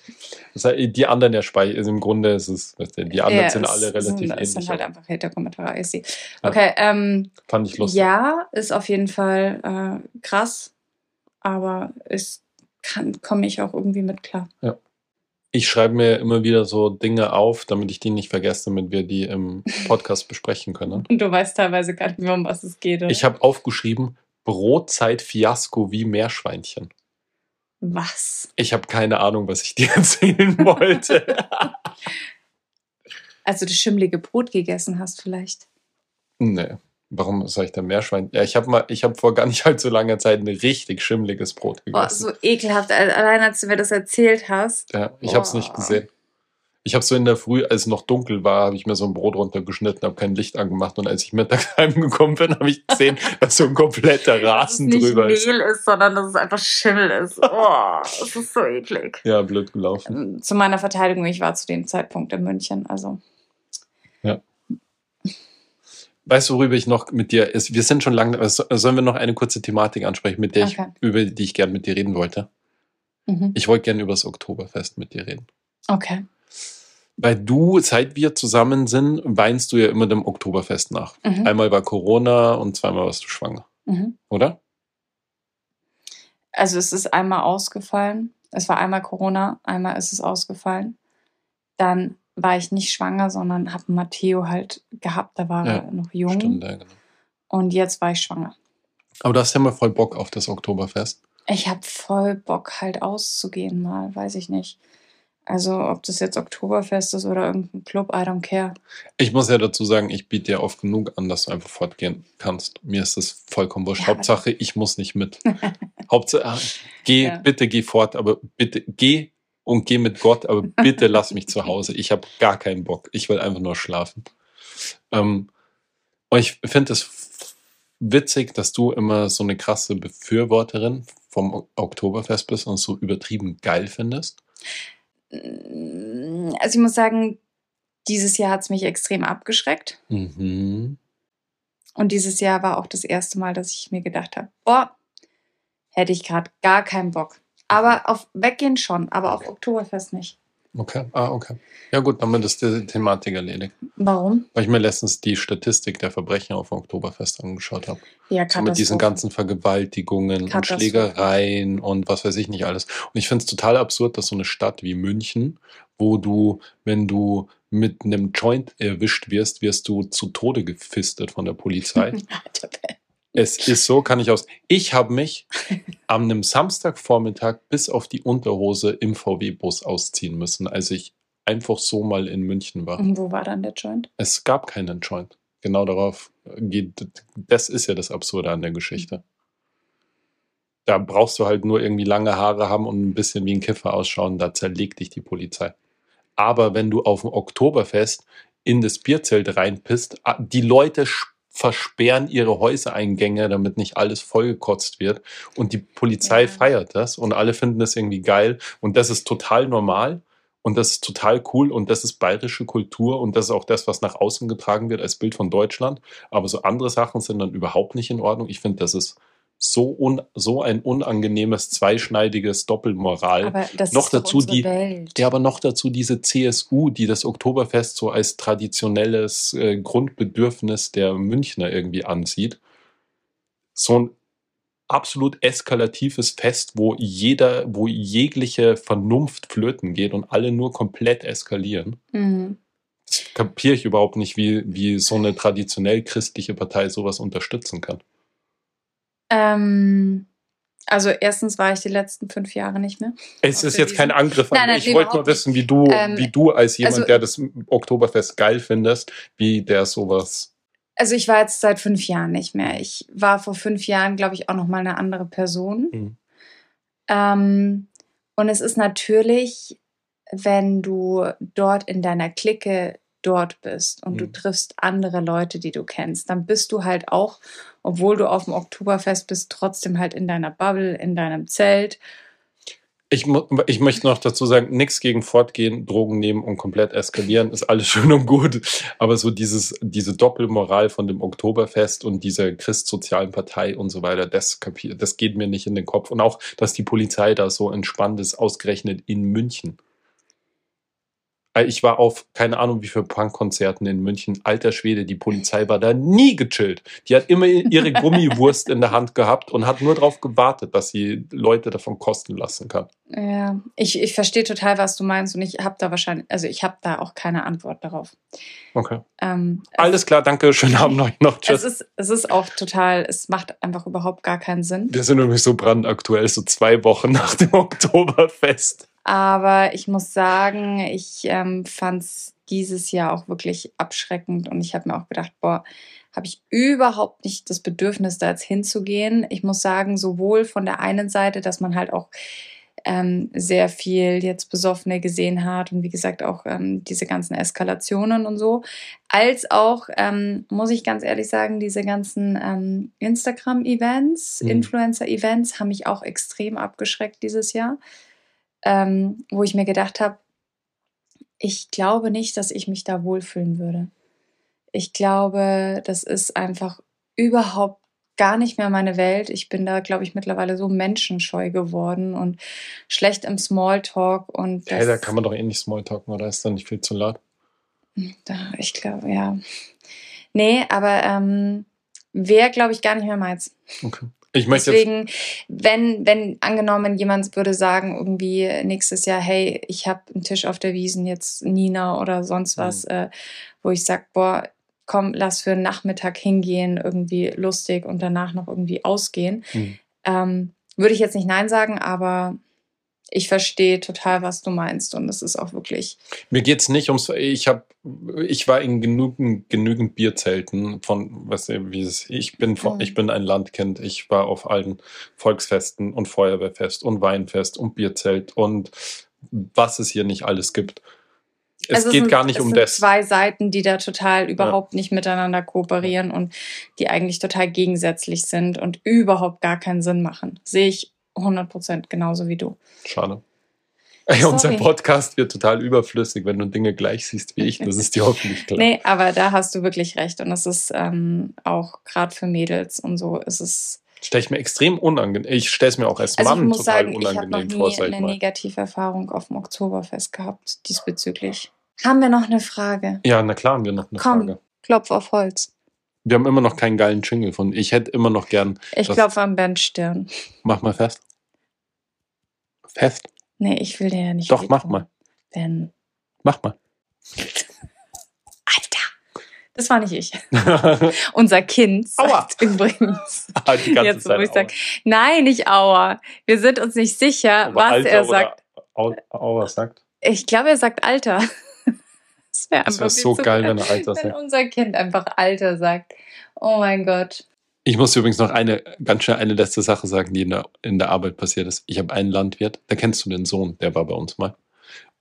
es ist halt die anderen der Speicher, also im Grunde ist es, die anderen Ja, sind alle relativ sind, ähnlich. Es sind halt einfach Hater-Kommentare. ich sehe. Ja. Okay, ähm, Fand ich lustig. ja, ist auf jeden Fall äh, krass, aber es kann komme ich auch irgendwie mit klar. Ich schreibe mir immer wieder so Dinge auf, damit ich die nicht vergesse, damit wir die im (laughs) Podcast besprechen können. Und du weißt teilweise gar nicht mehr, um was es geht. Oder? Ich habe aufgeschrieben, Brotzeit-Fiasko wie Meerschweinchen. was? Ich habe keine Ahnung, was ich (laughs) dir erzählen wollte. (laughs) Also das schimmlige Brot gegessen hast vielleicht. nee. Warum soll ich da Meerschwein? Ja, ich habe mal, ich habe vor gar nicht allzu langer Zeit ein richtig schimmliges Brot Boah, gegessen. so ekelhaft. Allein als du mir das erzählt hast. Ja, ich habe es nicht Boah. gesehen. Ich habe so in der Früh, als es noch dunkel war, habe ich mir so ein Brot runtergeschnitten, habe kein Licht angemacht und als ich mittags (laughs) heimgekommen bin, habe ich gesehen, (laughs) dass so ein kompletter Rasen dass es nicht drüber ist. Mehl ist, sondern dass es einfach Schimmel ist. (laughs) Oh, das ist so eklig. Ja, blöd gelaufen. Zu meiner Verteidigung, ich war zu dem Zeitpunkt in München. Also, Weißt du, worüber ich noch mit dir ist? Wir sind schon lange, äh, so- sollen wir noch eine kurze Thematik ansprechen, mit der Okay. ich, über die ich gerne mit dir reden wollte? mhm. Ich wollte gerne über das Oktoberfest mit dir reden. okay. Weil du, seit wir zusammen sind, weinst du ja immer dem Oktoberfest nach. Mhm. Einmal war Corona und zweimal warst du schwanger, Mhm. oder? Also, es ist einmal ausgefallen. Es war einmal Corona, einmal ist es ausgefallen. Dann war ich nicht schwanger, sondern habe Matteo halt gehabt. Da war Ja, er noch jung. Stimmt, ja, genau. Und jetzt war ich schwanger. Aber du hast ja mal voll Bock auf das Oktoberfest. Ich habe voll Bock halt auszugehen mal, weiß ich nicht. Also ob das jetzt Oktoberfest ist oder irgendein Club, I don't care. Ich muss ja dazu sagen, ich biete dir oft genug an, dass du einfach fortgehen kannst. Mir ist das vollkommen wurscht. Ja, Hauptsache, ich muss nicht mit. (laughs) Hauptsache, ah, geh, Ja. bitte geh fort, aber bitte geh und geh mit Gott, aber bitte lass mich zu Hause. Ich habe gar keinen Bock. Ich will einfach nur schlafen. Ähm, und ich finde es witzig, dass du immer so eine krasse Befürworterin vom Oktoberfest bist und so übertrieben geil findest. Also ich muss sagen, dieses Jahr hat es mich extrem abgeschreckt. Mhm. Und dieses Jahr war auch das erste Mal, dass ich mir gedacht habe, boah, hätte ich gerade gar keinen Bock. Aber auf Weggehen schon, aber auf Oktoberfest nicht. Okay. Ah, okay. Ja gut, damit ist die Thematik erledigt. Warum? Weil ich mir letztens die Statistik der Verbrechen auf dem Oktoberfest angeschaut habe. Ja, So mit diesen ganzen Vergewaltigungen und. Schlägereien und was weiß ich nicht alles. Und ich finde es total absurd, dass so eine Stadt wie München, wo du, wenn du mit einem Joint erwischt wirst, wirst du zu Tode gefistet von der Polizei. (laughs) Alter. Es ist so, kann ich aus. Ich habe mich (laughs) am einem Samstagvormittag bis auf die Unterhose im VW-Bus ausziehen müssen, als ich einfach so mal in München war. Und wo war dann der Joint? Es gab keinen Joint. Genau darauf geht, das ist ja das Absurde an der Geschichte. Da brauchst du halt nur irgendwie lange Haare haben und ein bisschen wie ein Kiffer ausschauen, da zerlegt dich die Polizei. Aber wenn du auf dem Oktoberfest in das Bierzelt reinpisst, ah, die Leute versperren ihre Häusereingänge, damit nicht alles vollgekotzt wird. Und die Polizei Ja. feiert das und alle finden das irgendwie geil. Und das ist total normal. Und das ist total cool und das ist bayerische Kultur und das ist auch das, was nach außen getragen wird als Bild von Deutschland. Aber so andere Sachen sind dann überhaupt nicht in Ordnung. Ich finde, das ist so, un, so ein unangenehmes, zweischneidiges Doppelmoral. Aber das noch ist dazu die- Welt. Ja, aber noch dazu diese CSU, die das Oktoberfest so als traditionelles äh, Grundbedürfnis der Münchner irgendwie ansieht. So ein absolut eskalatives Fest, wo jeder, wo jegliche Vernunft flöten geht und alle nur komplett eskalieren. Mhm. Das kapiere ich überhaupt nicht, wie, wie so eine traditionell christliche Partei sowas unterstützen kann. Ähm, also erstens war ich die letzten fünf Jahre nicht mehr. Es ist jetzt kein. Angriff an Nein, nein, Ich wollte nur wissen, wie du, Ähm, wie du als jemand, also- der das Oktoberfest geil findest, wie der sowas. Also ich war jetzt seit fünf Jahren nicht mehr. Ich war vor fünf Jahren, glaube ich, auch noch mal eine andere Person. Mhm. Ähm, und es ist natürlich, wenn du dort in deiner Clique dort bist und du Mhm. triffst andere Leute, die du kennst, dann bist du halt auch, obwohl du auf dem Oktoberfest bist, trotzdem halt in deiner Bubble, in deinem Zelt. Ich, ich möchte noch dazu sagen, nichts gegen Fortgehen, Drogen nehmen und komplett eskalieren, ist alles (laughs) schön und gut. Aber so dieses, diese Doppelmoral von dem Oktoberfest und dieser christsozialen Partei und so weiter, das, das geht mir nicht in den Kopf. Und auch, dass die Polizei da so entspannt ist, ausgerechnet in München. Äh, Ich war auf keine Ahnung wie viele Punkkonzerten in München. Alter Schwede, die Polizei war da nie gechillt. Die hat immer ihre (laughs) Gummiwurst in der Hand gehabt und hat nur darauf gewartet, dass sie Leute davon kosten lassen kann. Ja, ich, ich verstehe total, was du meinst und ich habe da wahrscheinlich, also ich habe da auch keine Antwort darauf. Okay. Ähm, Alles klar, danke, schönen Abend euch noch. es, Tschüss. ist, es ist auch total, es macht einfach überhaupt gar keinen Sinn. Wir sind nämlich so brandaktuell, so zwei Wochen nach dem (laughs) Oktoberfest. Aber ich muss sagen, ich ähm, fand es dieses Jahr auch wirklich abschreckend und ich habe mir auch gedacht, boah, habe ich überhaupt nicht das Bedürfnis, da jetzt hinzugehen. Ich muss sagen, sowohl von der einen Seite, dass man halt auch ähm, sehr viel jetzt Besoffene gesehen hat und wie gesagt auch ähm, diese ganzen Eskalationen und so, als auch, ähm, muss ich ganz ehrlich sagen, diese ganzen ähm, Instagram-Events, Mhm. Influencer-Events haben mich auch extrem abgeschreckt dieses Jahr ähm, wo ich mir gedacht habe, ich glaube nicht, dass ich mich da wohlfühlen würde. Ich glaube, das ist einfach überhaupt gar nicht mehr meine Welt. Ich bin da, glaube ich, mittlerweile so menschenscheu geworden und schlecht im Smalltalk und Hey, da kann man doch eh nicht Smalltalken, oder ist da nicht viel zu laut? da, ich glaube, ja. Nee, aber ähm, wäre, glaube ich, gar nicht mehr meins. Okay. Ich möchte Deswegen, wenn, wenn angenommen jemand würde sagen, irgendwie nächstes Jahr, hey, ich habe einen Tisch auf der Wiesen, jetzt Nina oder sonst was, äh, wo ich sage, boah, komm, lass für einen Nachmittag hingehen, irgendwie lustig und danach noch irgendwie ausgehen. Hm. Ähm, würde ich jetzt nicht Nein sagen, aber ich verstehe total, was du meinst. Und es ist auch wirklich. Mir geht's nicht ums. Ich habe, ich war in genügend, genügend Bierzelten von, was wie es. Ich bin, von, Mhm. ich bin ein Landkind. Ich war auf allen Volksfesten und Feuerwehrfest und Weinfest und Bierzelt und was es hier nicht alles gibt. Es Also geht sind- gar nicht es um sind das. zwei Seiten, die da total überhaupt nicht miteinander kooperieren und die eigentlich total gegensätzlich sind und überhaupt gar keinen Sinn machen. Sehe ich 100% genauso wie du. Schade. Ey, unser. Podcast wird total überflüssig, wenn du Dinge gleich siehst wie ich. Das ist dir hoffentlich klar. Nee, aber da hast du wirklich recht. Und es ist ähm, auch gerade für Mädels und so ist es. Stell ich mir extrem unangenehm. Ich stelle es mir auch als Also ich Mann muss total sagen, ich habe noch unangenehm nie vor, eine mal. Negativerfahrung auf dem Oktoberfest gehabt diesbezüglich. Haben wir noch eine Frage? Ja, na klar, haben wir noch eine Komm. Frage. Klopf auf Holz. Wir haben immer noch keinen geilen Jingle von. Ich hätte immer noch gern. Ich klopfe am Ben Stirn. Mach mal fest. Fest. Nee, ich will dir ja nicht. Doch, mach mal. Ben. Mach mal. Alter! Das war nicht ich. (laughs) Unser Kind Aua. übrigens. (laughs) die ganze Jetzt, wo Zeit. ich sag, nein, nicht Aua. Wir sind uns nicht sicher, Aber was Alter er sagt. Au, au, was sagt? Ich glaube, er sagt Alter. Das wäre viel so geil, wenn er Alter wenn unser Kind einfach Alter sagt. Oh mein Gott. Ich muss übrigens noch eine, ganz schnell eine letzte Sache sagen, die in der, in der Arbeit passiert ist. Ich habe einen Landwirt, da kennst du den Sohn, der war bei uns mal.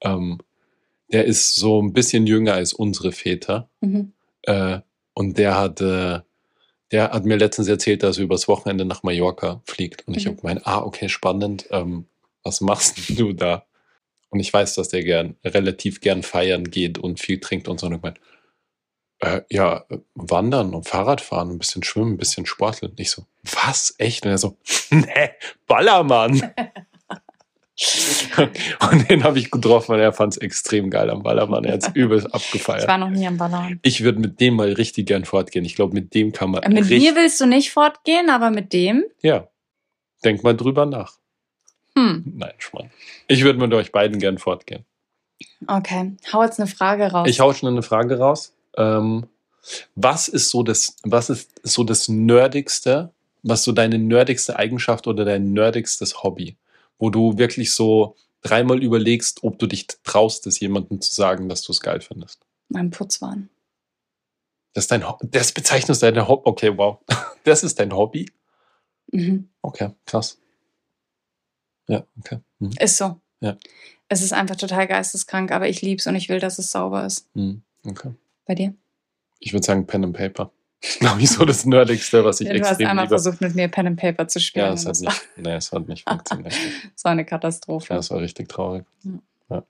Ähm, der ist so ein bisschen jünger als unsere Väter. Mhm. Äh, und der hat, äh, der hat mir letztens erzählt, dass er übers Wochenende nach Mallorca fliegt. Und ich Mhm. habe gemeint, ah, okay, spannend. Ähm, was machst du da? Und ich weiß, dass der gern, relativ gern feiern geht und viel trinkt und so. Und ich mein, äh, ja, wandern und Fahrradfahren, ein bisschen schwimmen, ein bisschen sporteln. Ich so, was? Echt? Und er so, (laughs) nee, Ballermann. (laughs) und den habe ich getroffen und er fand es extrem geil am Ballermann. Er hat es (laughs) übelst Ich abgefeiert. war noch nie am Ballern. Ich würde mit dem mal richtig gern fortgehen. Ich glaube, mit dem kann man Äh, Mit mir willst du nicht fortgehen, aber mit dem? Ja. Denk mal drüber nach. Hm. Nein, Schmarrn. Ich würde mit euch beiden gern fortgehen. Okay. Hau jetzt eine Frage raus. Ich hau schon eine Frage raus. Ähm, was ist so das, was ist so das Nerdigste, was so deine nerdigste Eigenschaft oder dein nerdigstes Hobby, wo du wirklich so dreimal überlegst, ob du dich traust, es jemandem zu sagen, dass du es geil findest? mein Putzwahn. Das ist dein, Ho- das bezeichnest deine Hobby. Okay, wow. (laughs) Das ist dein Hobby? Mhm. Okay, krass. Ja, okay. Mhm. Ist so. Ja. Es ist einfach total geisteskrank, aber ich lieb's und ich will, dass es sauber ist. Mhm. Okay. Bei dir? Ich würde sagen Pen and Paper. (laughs) Das ist, glaube ich, so das Nerdigste, was ich du hast extrem einmal liebe. versucht, mit mir Pen and Paper zu spielen. Ja, es hat das nicht, nee, es hat nicht funktioniert. (laughs) das war eine Katastrophe. Ja, es war richtig traurig. Ja. Ja.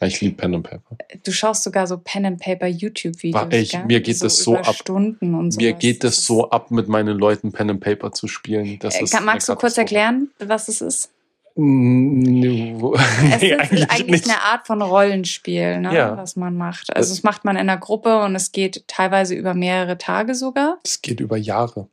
Ja, Ich liebe Pen and Paper. Du schaust sogar so Pen and Paper YouTube-Videos. Mir geht das so ab. Stunden und so. Mir geht es so ab, mit meinen Leuten Pen and Paper zu spielen. Das ist Äh, Kann, magst du kurz erklären, was es ist? Wo- (laughs) Es Nee, ist eigentlich, eine Art von Rollenspiel, ne, Ja. was man macht. Also Das- das macht man in einer Gruppe und es geht teilweise über mehrere Tage sogar. Es geht über Jahre.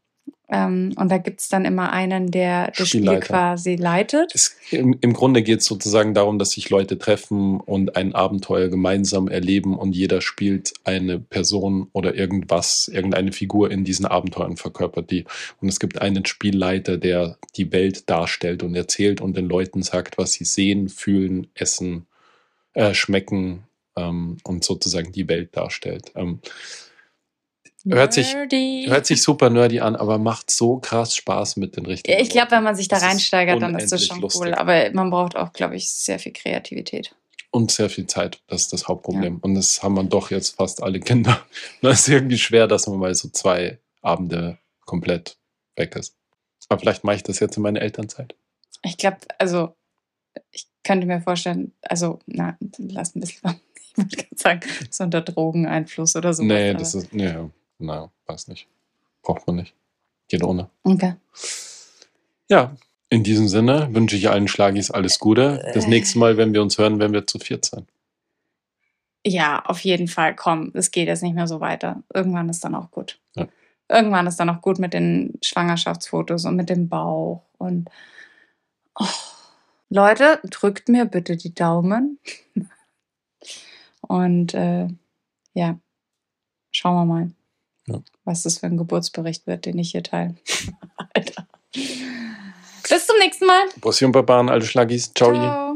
Ähm, und da gibt's dann immer einen, der das Spiel quasi leitet. Es, im, Im Grunde geht es sozusagen darum, dass sich Leute treffen und ein Abenteuer gemeinsam erleben und jeder spielt eine Person oder irgendwas, irgendeine Figur in diesen Abenteuern verkörpert die. Und es gibt einen Spielleiter, der die Welt darstellt und erzählt und den Leuten sagt, was sie sehen, fühlen, essen, äh, schmecken ähm, und sozusagen die Welt darstellt. Ähm, Hört sich- Nerdy. hört sich super nerdy an, aber macht so krass Spaß mit den richtigen. Ja, ich glaube, wenn man sich da Das reinsteigert, dann ist das schon lustig. cool. Aber man braucht auch, glaube ich, sehr viel Kreativität. Und sehr viel Zeit, das ist das Hauptproblem. Und das haben wir doch jetzt fast alle Kinder. (laughs) Das ist irgendwie schwer, dass man mal so zwei Abende komplett weg ist. Aber vielleicht mache ich das jetzt in meiner Elternzeit. Ich glaube, also ich könnte mir vorstellen, also, na, lass ein bisschen, (laughs) ich gerade sagen, so unter Drogeneinfluss oder so. nee, das ist, nee, nein, weiß nicht. Braucht man nicht. Geht ohne. Okay. Ja, in diesem Sinne wünsche ich allen Schlagis alles Gute. Das nächste Mal, wenn wir uns hören, werden wir zu viert sein. Ja, auf jeden Fall, komm, es geht jetzt nicht mehr so weiter. Irgendwann ist dann auch gut. Ja. Irgendwann ist dann auch gut mit den Schwangerschaftsfotos und mit dem Bauch und oh. Leute, drückt mir bitte die Daumen. (laughs) Und äh, ja, schauen wir mal, Ja. was das für ein Geburtsbericht wird, den ich hier teile. (laughs) Alter. Bis zum nächsten Mal. Bussi und Baba an alle Schlagis. Ciao. Ciao.